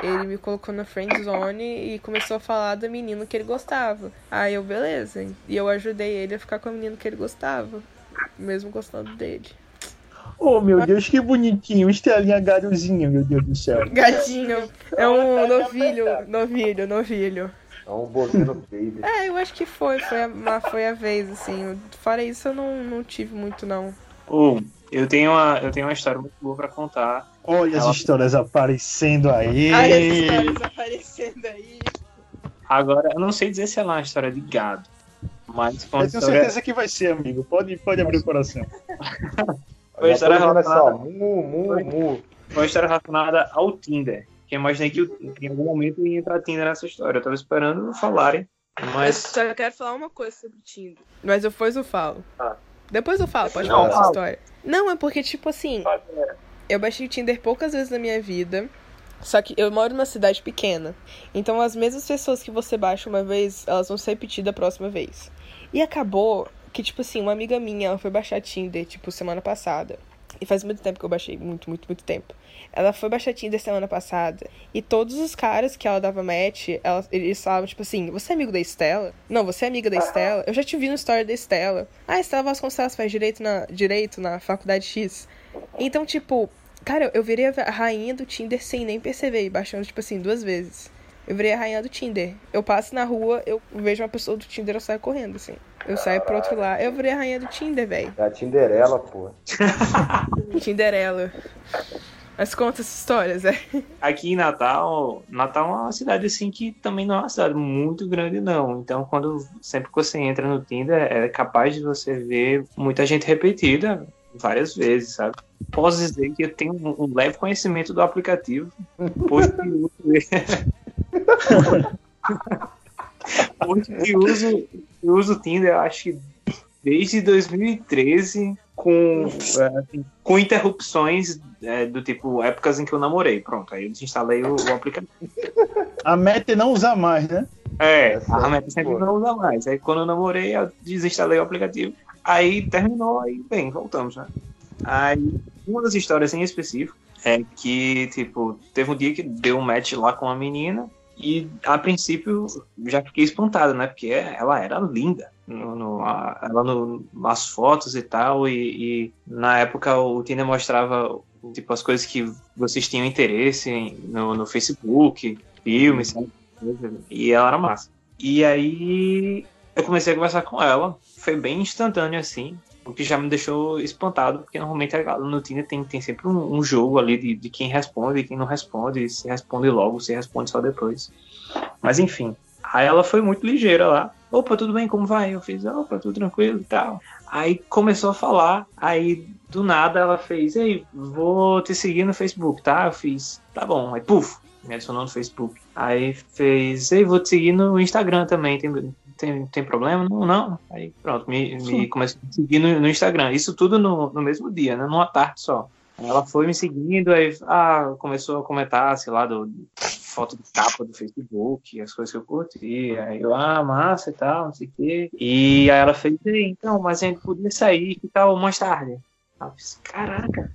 Ele me colocou na friend zone e começou a falar da menina que ele gostava. Aí eu, beleza. E eu ajudei ele a ficar com a menina que ele gostava. Mesmo gostando dele. Oh, meu Deus, que bonitinho. Estrelinha garozinha, meu Deus do céu. Gatinho. É um novilho, novilho, novilho. É um bovino baby. É, eu acho que foi. Foi a, foi a vez, assim. Fora isso, eu não, não tive muito, não. Ô, eu tenho uma, eu tenho uma história muito boa pra contar. Olha as Ela- histórias aparecendo aí. Ai, as histórias aparecendo aí. Agora, eu não sei dizer se ela é uma história de gado, mas Eu tenho história, certeza que vai ser, amigo. Pode, pode abrir o coração. Foi a tô história assim, relacionada- mu, mu, mu. foi uma história relacionada ao Tinder. porque eu imaginei que eu- em algum momento ia entrar Tinder nessa história. Eu tava esperando falarem, mas Eu só quero falar uma coisa sobre o Tinder. Mas depois eu falo. Ah. Depois eu falo, pode Não, falar essa história. Não, é porque, tipo assim, eu baixei o Tinder poucas vezes na minha vida. Só que eu moro numa cidade pequena. Então as mesmas pessoas que você baixa uma vez, elas vão se repetir da próxima vez. E acabou que, tipo assim, uma amiga minha, foi baixar Tinder, tipo, semana passada. E faz muito tempo que eu baixei, muito, muito, muito tempo. Ela foi baixar Tinder semana passada. E todos os caras que ela dava match, ela, eles falavam, tipo assim, você é amigo da Estela? Não, você é amiga da Estela? Eu já te vi no story da Estela. Ah, Estela Vasconcelos faz direito na, direito na faculdade X. Então, tipo, cara, eu virei a rainha do Tinder sem nem perceber, baixando, tipo assim, duas vezes. Eu virei a rainha do Tinder. Eu passo na rua, eu vejo uma pessoa do Tinder, eu saio correndo, assim. Eu saio pro outro lado. Eu virei a rainha do Tinder, velho. É a Tinderela, pô. Tinderela. Mas conta essas histórias, é. aqui em Natal, Natal é uma cidade assim que também não é uma cidade muito grande, não. Então, quando sempre que você entra no Tinder, é capaz de você ver muita gente repetida várias vezes, sabe? Posso dizer que eu tenho um um leve conhecimento do aplicativo, pois que que uso, eu uso o Tinder, eu acho que desde 2013, com, é, assim, com interrupções é, do tipo épocas em que eu namorei. Pronto, aí eu desinstalei o, o aplicativo. A meta é não usar mais, né? É, Essa a é meta sempre boa. não usa mais. Aí quando eu namorei, eu desinstalei o aplicativo. Aí terminou, aí bem, voltamos, né? Aí, uma das histórias em específico é que, tipo, teve um dia que deu um match lá com uma menina e, a princípio, já fiquei espantado, né? Porque ela era linda. No, no- a- ela no, nas fotos e tal, e, e na época o Tinder mostrava tipo as coisas que vocês tinham interesse em- no, no Facebook, filmes? E ela era massa. E aí eu comecei a conversar com ela, foi bem instantâneo assim, o que já me deixou espantado, porque normalmente a- no Tinder tem, tem sempre um, um jogo ali de, de quem responde e quem não responde, se responde logo, se responde só depois. Mas enfim, aí ela foi muito ligeira lá. Opa, tudo bem, como vai? Eu fiz, opa, tudo tranquilo e tal. Aí começou a falar, aí do nada ela fez, ei, vou te seguir no Facebook, tá? Eu fiz, tá bom. Aí, puf, me adicionou no Facebook. Aí fez, ei, vou te seguir no Instagram também, tem, tem, tem problema? Não, não. Aí pronto, me, me começou a me seguir no, no Instagram. Isso tudo no, no mesmo dia, né? Numa tarde só. Ela foi me seguindo, aí ah, começou a comentar, sei lá, do, foto de capa do Facebook, as coisas que eu curti. Aí eu, ah, massa e tal, não sei o quê. E aí ela fez, "Ei, então, mas a gente podia sair que tal mais tarde. Eu fiz, caraca.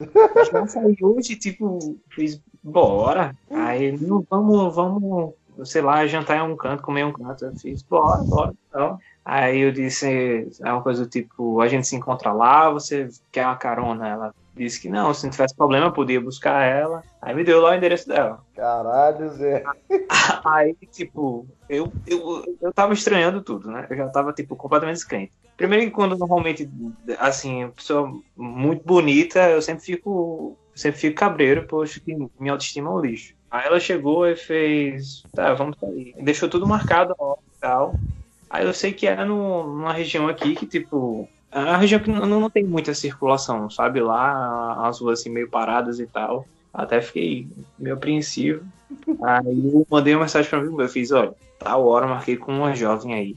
A gente vai sair hoje, tipo, fiz, bora. Aí, não, vamos, vamos, sei lá, jantar em um canto, comer em um canto. Eu fiz, bora, bora. Então, aí eu disse, é uma coisa do tipo, a gente se encontra lá, você quer uma carona? Ela disse que não, se não tivesse problema, eu podia buscar ela. Aí me deu lá o endereço dela. Caralho, Zé. Aí, tipo, eu, eu, eu tava estranhando tudo, né? Eu já tava, tipo, completamente descrente. Primeiro que quando normalmente, assim, pessoa muito bonita, eu sempre fico, sempre fico cabreiro, poxa, que minha autoestima é um lixo. Aí ela chegou e fez, tá, vamos sair. Deixou tudo marcado hora e tal. Aí eu sei que era no, numa região aqui que, tipo, é uma região que não, não tem muita circulação, sabe? Lá, as ruas assim meio paradas e tal. Até fiquei meio apreensivo. Aí eu mandei uma mensagem pra mim, eu fiz, olha, tal hora marquei com uma jovem aí.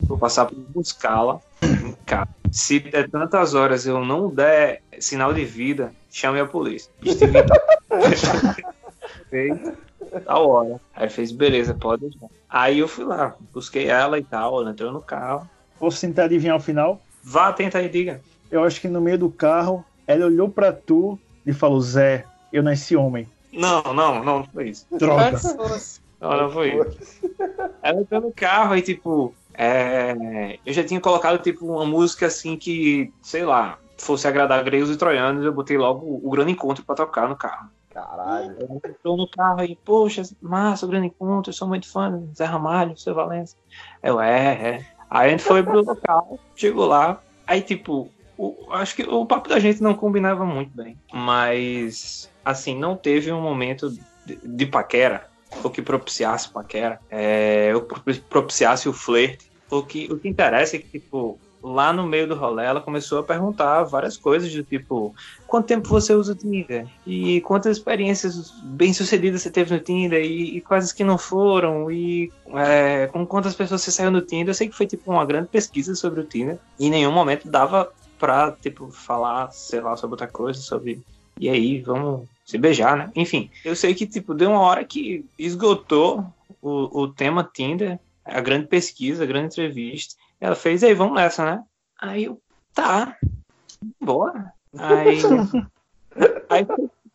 Vou passar por buscá-la em casa. Se der tantas horas eu não der sinal de vida, chame a polícia. Tal- Fez tal hora. Aí fez, beleza, pode. Aí eu fui lá, busquei ela e tal, ela entrou no carro. Posso tentar adivinhar o final? Vá, tenta aí, diga. Eu acho que no meio do carro, ela olhou pra tu e falou: Zé, eu nasci homem. Não, não, não foi isso. Droga. Não, não foi isso. Ela entrou no carro e, tipo, é, eu já tinha colocado, tipo, uma música assim que, sei lá, fosse agradar gregos e troianos, eu botei logo o Grande Encontro pra tocar no carro. Caralho. Entrou no carro e, poxa, massa, Grande Encontro, eu sou muito fã do Zé Ramalho, seu Valença. Eu, é, é. Aí a gente foi pro local, chegou lá, aí, tipo, o- acho que o papo da gente não combinava muito bem. Mas, assim, não teve um momento de, de paquera, ou que propiciasse paquera, é, ou pro- propiciasse o flerte. O que, o que interessa é que, tipo, lá no meio do rolê, ela começou a perguntar várias coisas, do tipo, quanto tempo você usa o Tinder? E quantas experiências bem-sucedidas você teve no Tinder? E, e quais que não foram? E é, com quantas pessoas você saiu no Tinder? Eu sei que foi, tipo, uma grande pesquisa sobre o Tinder. E em nenhum momento dava pra, tipo, falar, sei lá, sobre outra coisa, sobre... E aí, vamos se beijar, né? Enfim, eu sei que, tipo, deu uma hora que esgotou o, o tema Tinder, a grande pesquisa, a grande entrevista. Ela fez, aí, vamos nessa, né? Aí eu, tá, bora. Aí, aí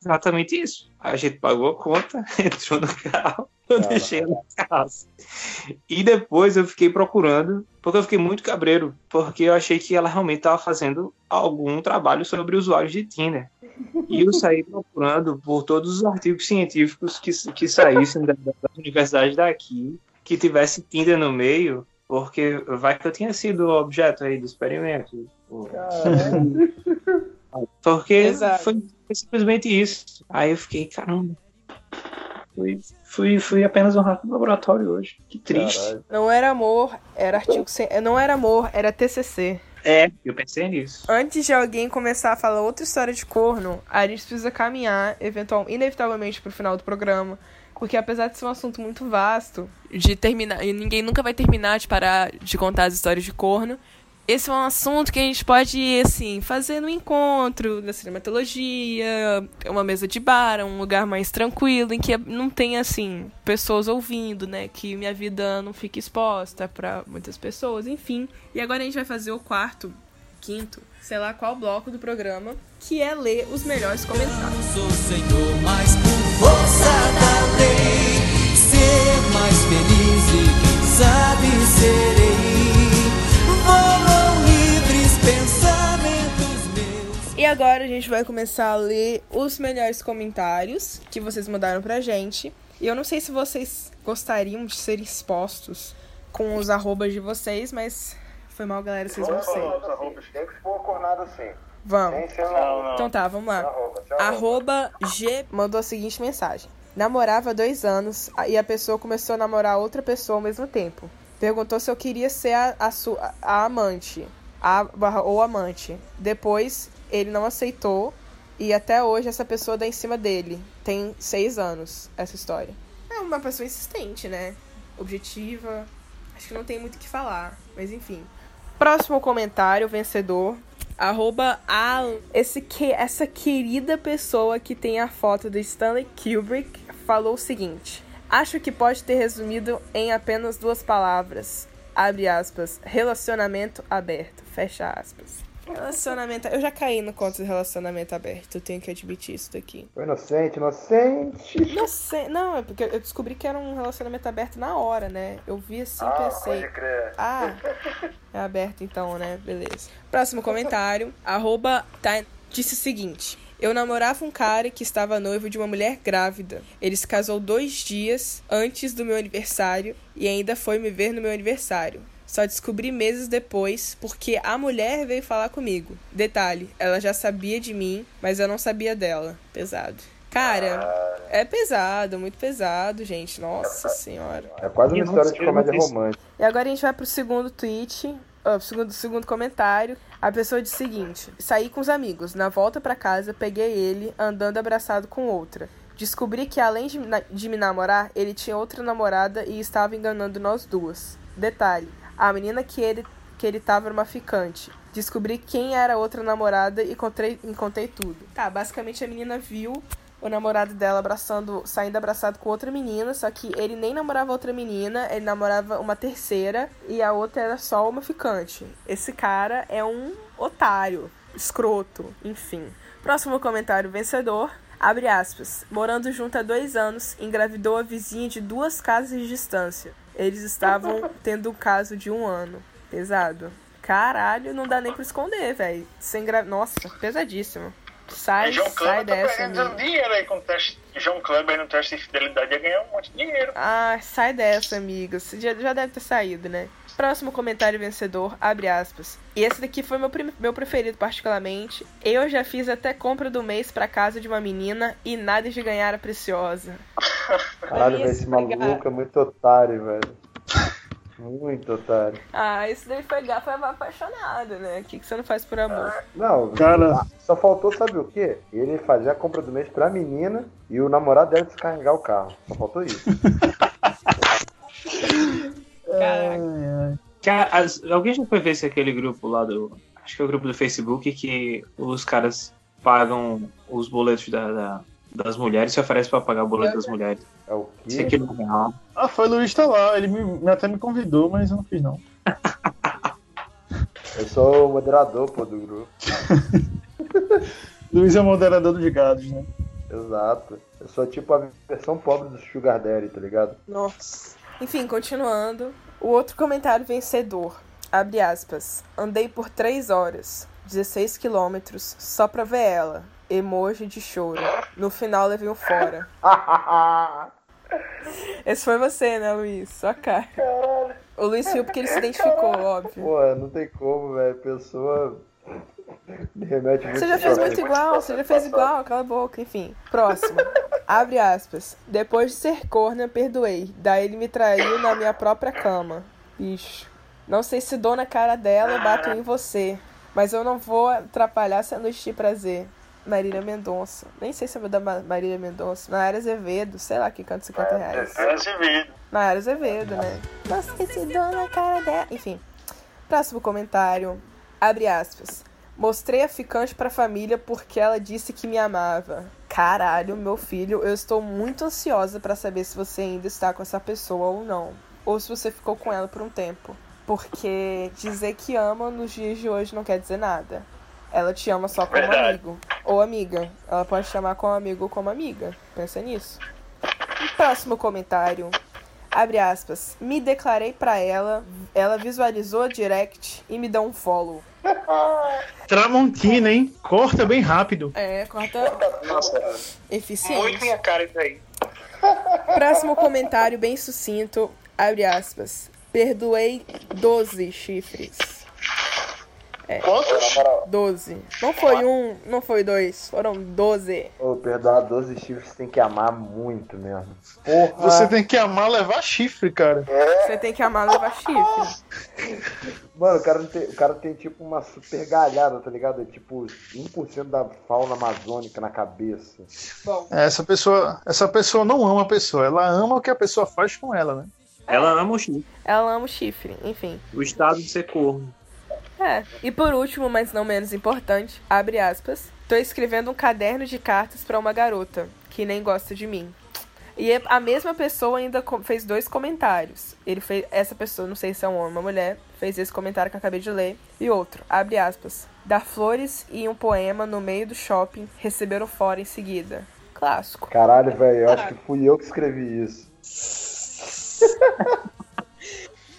exatamente isso. A gente pagou a conta, entrou no carro, eu Caraca. deixei ela na casa. E depois eu fiquei procurando, porque eu fiquei muito cabreiro, porque eu achei que ela realmente estava fazendo algum trabalho sobre usuários de Tinder. E eu saí procurando por todos os artigos científicos que, que saíssem da, da universidade daqui, que tivesse Tinder no meio, porque vai que eu tinha sido objeto aí do experimento. Porque Exato. foi, foi simplesmente isso. Aí eu fiquei, caramba. Fui, fui, fui apenas um rato do laboratório hoje. Que triste. Caralho. Não era amor, era artigo sem... Não era amor, era TCC. É, eu pensei nisso. Antes de alguém começar a falar outra história de corno, a gente precisa caminhar, eventual, inevitavelmente, pro final do programa. Porque apesar de ser um assunto muito vasto, de terminar. E ninguém nunca vai terminar de parar de contar as histórias de corno. Esse é um assunto que a gente pode, assim, fazer no encontro da cinematologia, uma mesa de bar, um lugar mais tranquilo, em que não tem, assim, pessoas ouvindo, né? Que minha vida não fique exposta pra muitas pessoas, enfim. E agora a gente vai fazer o quarto, quinto, sei lá qual bloco do programa, que é ler os melhores comentários. Sou Senhor, mas por ser mais feliz e quem sabe serei. Voam livres pensamentos meus. E agora a gente vai começar a ler os melhores comentários que vocês mandaram pra gente. E eu não sei se vocês gostariam de ser expostos com os arrobas de vocês, mas foi mal, galera, vocês vão ser. Tem que expor cornada assim. Vamos. Então tá, vamos lá. Arroba G mandou a seguinte mensagem. Namorava há dois anos e a pessoa começou a namorar outra pessoa ao mesmo tempo. Perguntou se eu queria ser a, a, a amante. A, barra- ou amante. Depois ele não aceitou e até hoje essa pessoa dá em cima dele. Tem seis anos essa história. É uma pessoa insistente, né? Objetiva. Acho que não tem muito o que falar. Mas enfim. Próximo comentário, vencedor. Arroba Al. Esse que, essa querida pessoa que tem a foto do Stanley Kubrick falou o seguinte. Acho que pode ter resumido em apenas duas palavras. Abre aspas. Relacionamento aberto. Fecha aspas. Relacionamento. Eu já caí no conto de relacionamento aberto. Eu tenho que admitir isso daqui. Foi inocente, inocente. Não é porque eu descobri que era um relacionamento aberto na hora, né? Eu vi assim e pensei. pode crer. Ah, é aberto então, né? Beleza. Próximo comentário. Arroba tá, disse o seguinte. Eu namorava um cara que estava noivo de uma mulher grávida. Ele se casou dois dias antes do meu aniversário e ainda foi me ver no meu aniversário. Só descobri meses depois porque a mulher veio falar comigo. Detalhe, ela já sabia de mim, mas eu não sabia dela. Pesado. Cara, é pesado, muito pesado, gente. Nossa senhora. É quase uma história de comédia romântica. E agora a gente vai pro segundo tweet, pro segundo, segundo comentário. A pessoa diz o seguinte: Saí com os amigos. Na volta pra casa, peguei ele andando abraçado com outra. Descobri que além de, de me namorar, ele tinha outra namorada e estava enganando nós duas. Detalhe: a menina que ele, que ele tava era uma ficante. Descobri quem era a outra namorada e encontrei, encontrei tudo. Tá, basicamente a menina viu o namorado dela abraçando, saindo abraçado com outra menina, só que ele nem namorava outra menina, ele namorava uma terceira e a outra era só uma ficante. Esse cara é um otário, escroto, enfim. Próximo comentário vencedor. Abre aspas. Morando junto há dois anos, engravidou a vizinha de duas casas de distância. Eles estavam tendo um caso de um ano. Pesado. Caralho, não dá nem pra esconder, velho. Sem gra... Nossa, pesadíssimo. Sai, João sai Kleber tá dessa, perdendo amigo. dinheiro aí com o teste. João Kleber no teste de fidelidade ia ganhar um monte de dinheiro. Ah, sai dessa, amigo. Você já, já deve ter saído, né? Próximo comentário vencedor, abre aspas. E esse daqui foi meu, meu preferido, particularmente. Eu já fiz até compra do mês pra casa de uma menina e nada de ganhar a preciosa. Caralho, velho, esse maluco é muito otário, velho. Muito otário. Ah, isso daí foi gato, foi apaixonado, né? O que, que você não faz por amor? Não, Cara. só faltou, sabe o quê? Ele fazer a compra do mês pra menina e o namorado dela descarregar o carro. Só faltou isso. Caraca. Cara, as- alguém já foi ver se aquele grupo lá do. Acho que é o grupo do Facebook que os caras pagam os boletos da, da- das mulheres se oferecem pra pagar o boleto das mulheres. É o Isso quê? aqui não é real. Ah, foi o Luiz tá lá. Ele me- até me convidou, mas eu não fiz, não. Eu sou o moderador, pô, do grupo. Luiz é o moderador dos gados, né? Exato. Eu sou tipo a versão pobre do Sugar Daddy, tá ligado? Nossa. Enfim, continuando. O outro comentário vencedor. Abre aspas. Andei por 3 horas, 16 quilômetros, só pra ver ela. Emoji de choro. No final levei um fora. Esse foi você, né, Luiz? Sua cara. O Luiz riu porque ele se identificou, óbvio. Pô, não tem como, velho. Pessoa me remete muito Você já fez muito igual, você já fez igual, cala a boca, enfim. Próximo. Abre aspas. Depois de ser corna, perdoei. Daí ele me traiu na minha própria cama. Bicho. Não sei se dou na cara dela ou bato em você. Mas eu não vou atrapalhar essa noite de prazer. Marília Mendonça. Nem sei se é da Ma- Marília Mendonça. Nayara Azevedo, sei lá que canta 50 reais. É Azevedo. Nayara Azevedo, né? Não sei se dou na cara dela. Enfim. Próximo comentário. Abre aspas. Mostrei a ficante pra família porque ela disse que me amava. Caralho, meu filho, eu estou muito ansiosa pra saber se você ainda está com essa pessoa ou não. Ou se você ficou com ela por um tempo. Porque dizer que ama nos dias de hoje não quer dizer nada. Ela te ama só como Verdade. amigo. Ou amiga. Ela pode te chamar como amigo ou como amiga. Pensa nisso. Próximo comentário. Abre aspas. Me declarei pra ela, ela visualizou a direct e me deu um follow. Tramontina, hein? Corta bem rápido. É, corta Nossa, muito eficiente. minha cara isso aí. Próximo comentário bem sucinto. Abre aspas. Perdoei 12 chifres. Quantos? 12. Não foi um, não foi dois. Foram 12. Ô, perdoar 12 chifres tem que amar muito mesmo. Porra! Você tem que amar levar chifre, cara. Você tem que amar levar chifre. Mano, o cara, tem, o cara tem tipo uma super galhada, tá ligado? É tipo 1% da fauna amazônica na cabeça. Bom, É, Essa pessoa, essa pessoa não ama a pessoa, ela ama o que a pessoa faz com ela, né? Ela ama o chifre, ela ama o chifre. Enfim. o estado de ser corno. É. E por último, mas não menos importante, abre aspas. Tô escrevendo um caderno de cartas pra uma garota que nem gosta de mim. E a mesma pessoa ainda fez dois comentários. Ele fez essa pessoa, não sei se é um homem ou uma mulher, fez esse comentário que eu acabei de ler. E outro, abre aspas. Dar flores e um poema no meio do shopping, receberam fora em seguida. Clássico. Caralho, velho, eu acho que fui eu que escrevi isso.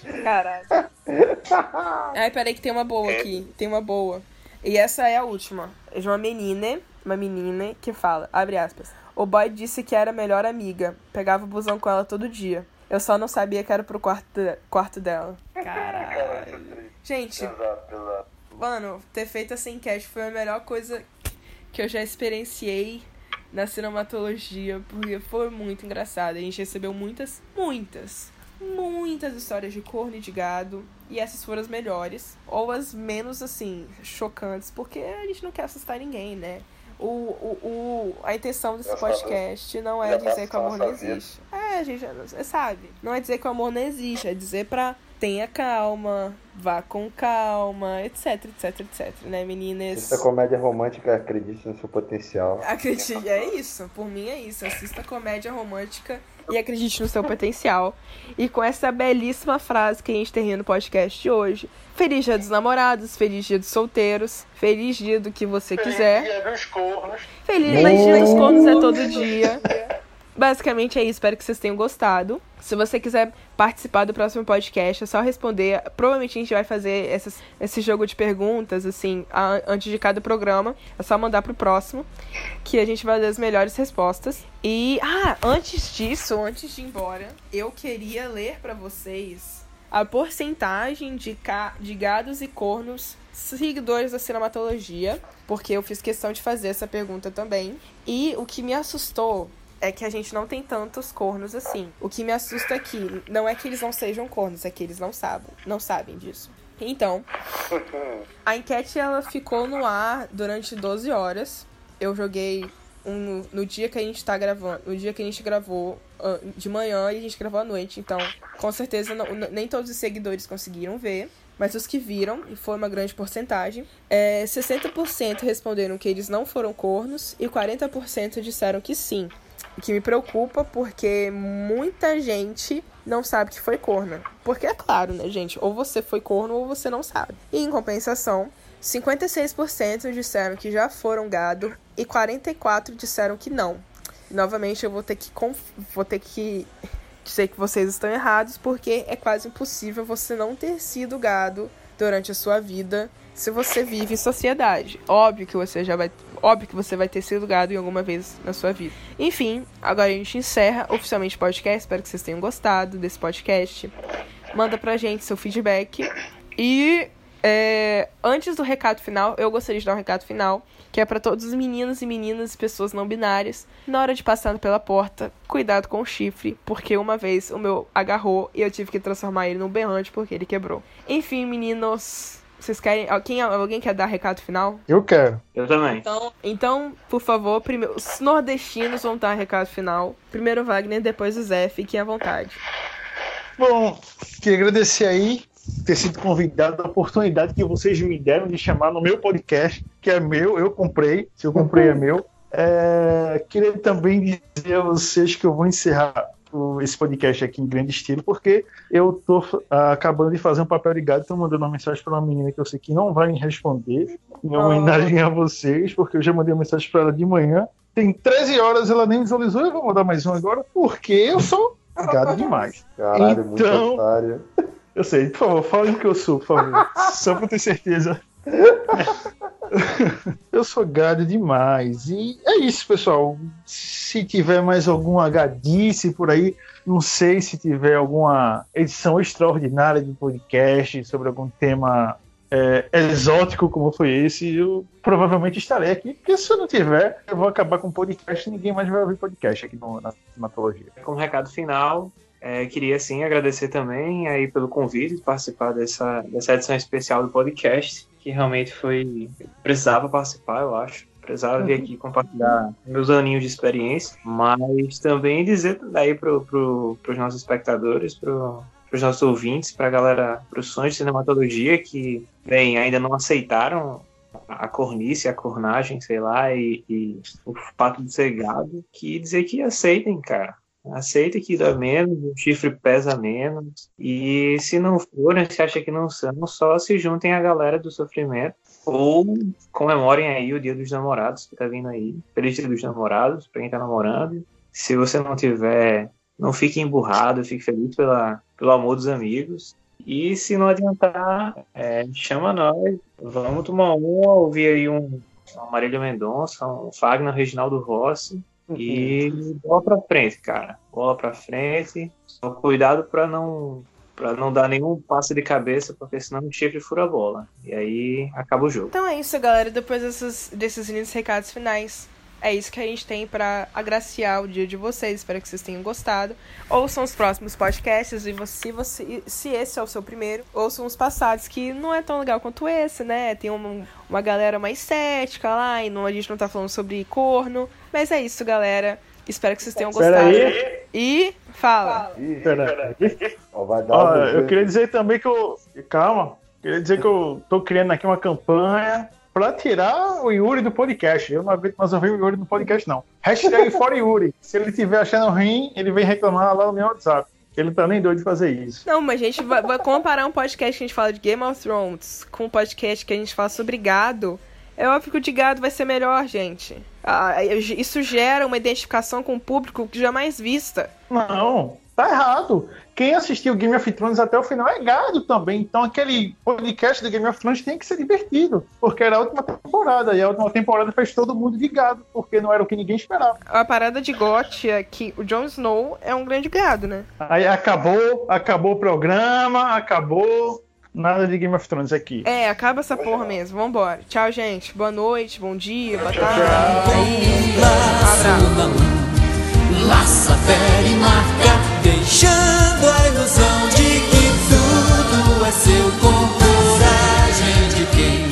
Caralho. Ai, peraí que tem uma boa aqui. Tem uma boa. E essa é a última. É de uma menina, uma menina que fala, abre aspas. O boy disse que era a melhor amiga. Pegava o busão com ela todo dia. Eu só não sabia que era pro quarto, de- quarto dela. Caralho. Gente, Exato, exato. mano, ter feito essa enquete foi a melhor coisa que eu já experienciei na cinematologia, porque foi muito engraçado. A gente recebeu muitas, muitas, muitas histórias de corno e de gado, e essas foram as melhores, ou as menos, assim, chocantes, porque a gente não quer assustar ninguém, né? O, o, o, a intenção desse podcast não é dizer que o amor não existe. É, a gente sabe. Não é dizer que o amor não existe, é dizer pra tenha calma, vá com calma, etc, etc, etc, né, meninas? Assista comédia romântica, acredite no seu potencial. Acredite, é isso. Por mim é isso. Assista comédia romântica e acredite no seu potencial. E com essa belíssima frase que a gente termina o podcast de hoje. Feliz dia dos namorados, feliz dia dos solteiros, feliz dia do que você quiser. Dia dos cornos. Feliz, mas dia dos cornos é todo dia. Basicamente é isso, espero que vocês tenham gostado. Se você quiser participar do próximo podcast, é só responder. Provavelmente a gente vai fazer essas, esse jogo de perguntas, assim, a- antes de cada programa. É só mandar pro próximo, que a gente vai dar as melhores respostas. E, ah, antes disso, antes de ir embora, eu queria ler pra vocês a porcentagem de, ca... de gados e cornos seguidores da cinematologia, porque eu fiz questão de fazer essa pergunta também. E o que me assustou é que a gente não tem tantos cornos assim. O que me assusta aqui não é que eles não sejam cornos, é que eles não sabem, não sabem disso. Então, a enquete ela ficou no ar durante 12 horas. Eu joguei um, no dia que a gente tá gravando, no dia que a gente gravou uh, de manhã e a gente gravou à noite. Então, com certeza, não, nem todos os seguidores conseguiram ver. Mas os que viram, e foi uma grande porcentagem, é, 60% responderam que eles não foram cornos e 40% disseram que sim. Que me preocupa porque muita gente não sabe que foi corno. Porque é claro, né, gente? Ou você foi corno ou você não sabe. E em compensação, 56% disseram que já foram gado e 44% disseram que não. Novamente, eu vou ter que, conf- vou ter que dizer que vocês estão errados, porque é quase impossível você não ter sido gado durante a sua vida se você vive em sociedade. Óbvio que você já vai. Óbvio que você vai ter sido gado em alguma vez na sua vida. Enfim, agora a gente encerra oficialmente o podcast. Espero que vocês tenham gostado desse podcast. Manda pra gente seu feedback. E é, antes do recado final, eu gostaria de dar um recado final, que é pra todos os meninos e meninas e pessoas não binárias. Na hora de passar pela porta, cuidado com o chifre, porque uma vez o meu agarrou e eu tive que transformar ele num berrante porque ele quebrou. Enfim, meninos, vocês querem. Alguém, alguém quer dar recado final? Eu quero. Eu também. Então, então por favor, primeiro, os nordestinos vão dar recado final. Primeiro o Wagner, depois o Zé, fiquem à vontade. Bom, queria agradecer aí ter sido convidado, a oportunidade que vocês me deram de chamar no meu podcast, que é meu, eu comprei, se eu comprei é meu. É, queria também dizer a vocês que eu vou encerrar esse podcast aqui em grande estilo, porque eu tô ah, acabando de fazer um papel ligado, tô mandando uma mensagem para uma menina que eu sei que não vai me responder, em homenagem a vocês, porque eu já mandei uma mensagem para ela de manhã. Tem 13 horas, ela nem visualizou, eu vou mandar mais um agora, porque eu sou gado demais. Caralho, muito Então- otário. Eu sei, por favor, falem o que eu sou, por favor. Só pra ter certeza. eu sou gado demais. E é isso, pessoal. Se tiver mais alguma gadice por aí, não sei se tiver alguma edição extraordinária de podcast sobre algum tema é, exótico como foi esse, eu provavelmente estarei aqui. Porque se eu não tiver, eu vou acabar com podcast e ninguém mais vai ouvir podcast aqui no, na cinematologia. Como recado final, é, queria sim agradecer também aí pelo convite de participar dessa, dessa edição especial do podcast, que realmente foi. Precisava participar, eu acho. Precisava vir aqui compartilhar meus aninhos de experiência, mas também dizer daí pro, pro, pros nossos espectadores, pro, pros nossos ouvintes, pra galera, pros sonhos de cinematologia que, bem, ainda não aceitaram a cornice, a cornagem, sei lá, e, e o fato de ser gado, que dizer que aceitem, cara. Aceita que dá menos, o chifre pesa menos. E se não forem, se acha que não são, só se juntem à galera do sofrimento. Ou comemorem aí o dia dos namorados que tá vindo aí. Feliz dia dos namorados, pra quem tá namorando. Se você não tiver, não fique emburrado, fique feliz pela, pelo amor dos amigos. E se não adiantar, é, chama nós. Vamos tomar um, ouvir aí um, um Marília Mendonça, um Fagner Reginaldo Rossi. E bola pra frente, cara. Bola pra frente. Só cuidado pra não para não dar nenhum passo de cabeça, porque senão o chifre fura a bola. E aí acaba o jogo. Então é isso, galera. Depois desses, desses lindos recados finais, é isso que a gente tem pra agraciar o dia de vocês. Espero que vocês tenham gostado. Ouçam os próximos podcasts e você, se, você, se esse é o seu primeiro, ouçam os passados, que não é tão legal quanto esse, né? Tem uma, uma galera mais cética lá, e não, a gente não tá falando sobre corno. Mas é isso, galera. Espero que vocês tenham Pera gostado. aí. E fala. Ih, Pera aí. ó, vai dar Ó, eu queria dizer também que eu. Calma. Queria dizer que eu tô criando aqui uma campanha pra tirar o Yuri do podcast. Eu não aguento mais ouvir o Yuri no podcast, não. Hashtag fora Yuri. Se ele estiver achando ruim, ele vem reclamar lá no meu WhatsApp. Ele tá nem doido de fazer isso. Não, mas a gente vai, vai comparar um podcast que a gente fala de Game of Thrones com um podcast que a gente fala sobre gado. É óbvio que o de gado vai ser melhor, gente. Ah, isso gera uma identificação com o público que jamais vista. Não, tá errado. Quem assistiu Game of Thrones até o final é gado também. Então aquele podcast do Game of Thrones tem que ser divertido. Porque era a última temporada. E a última temporada fez todo mundo de gado. Porque não era o que ninguém esperava. A parada de GOT é que o Jon Snow é um grande gado, né? Aí acabou, acabou o programa, acabou. Nada de Game of Thrones aqui. É, acaba essa porra mesmo. Vambora. Tchau, gente. Boa noite, bom dia, boa tarde. Abraço. laça, fere e marca, deixando a ilusão de que tudo é seu com coragem de quem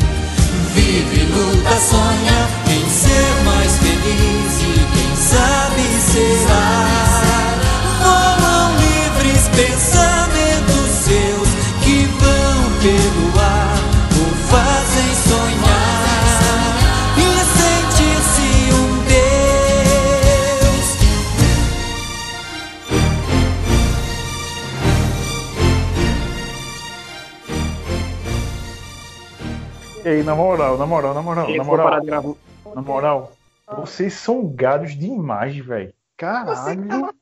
vive, luta, sonha em ser mais feliz e quem sabe será. E aí, na moral, na moral, na moral, na moral, na moral, vocês são gados demais, velho. Caralho.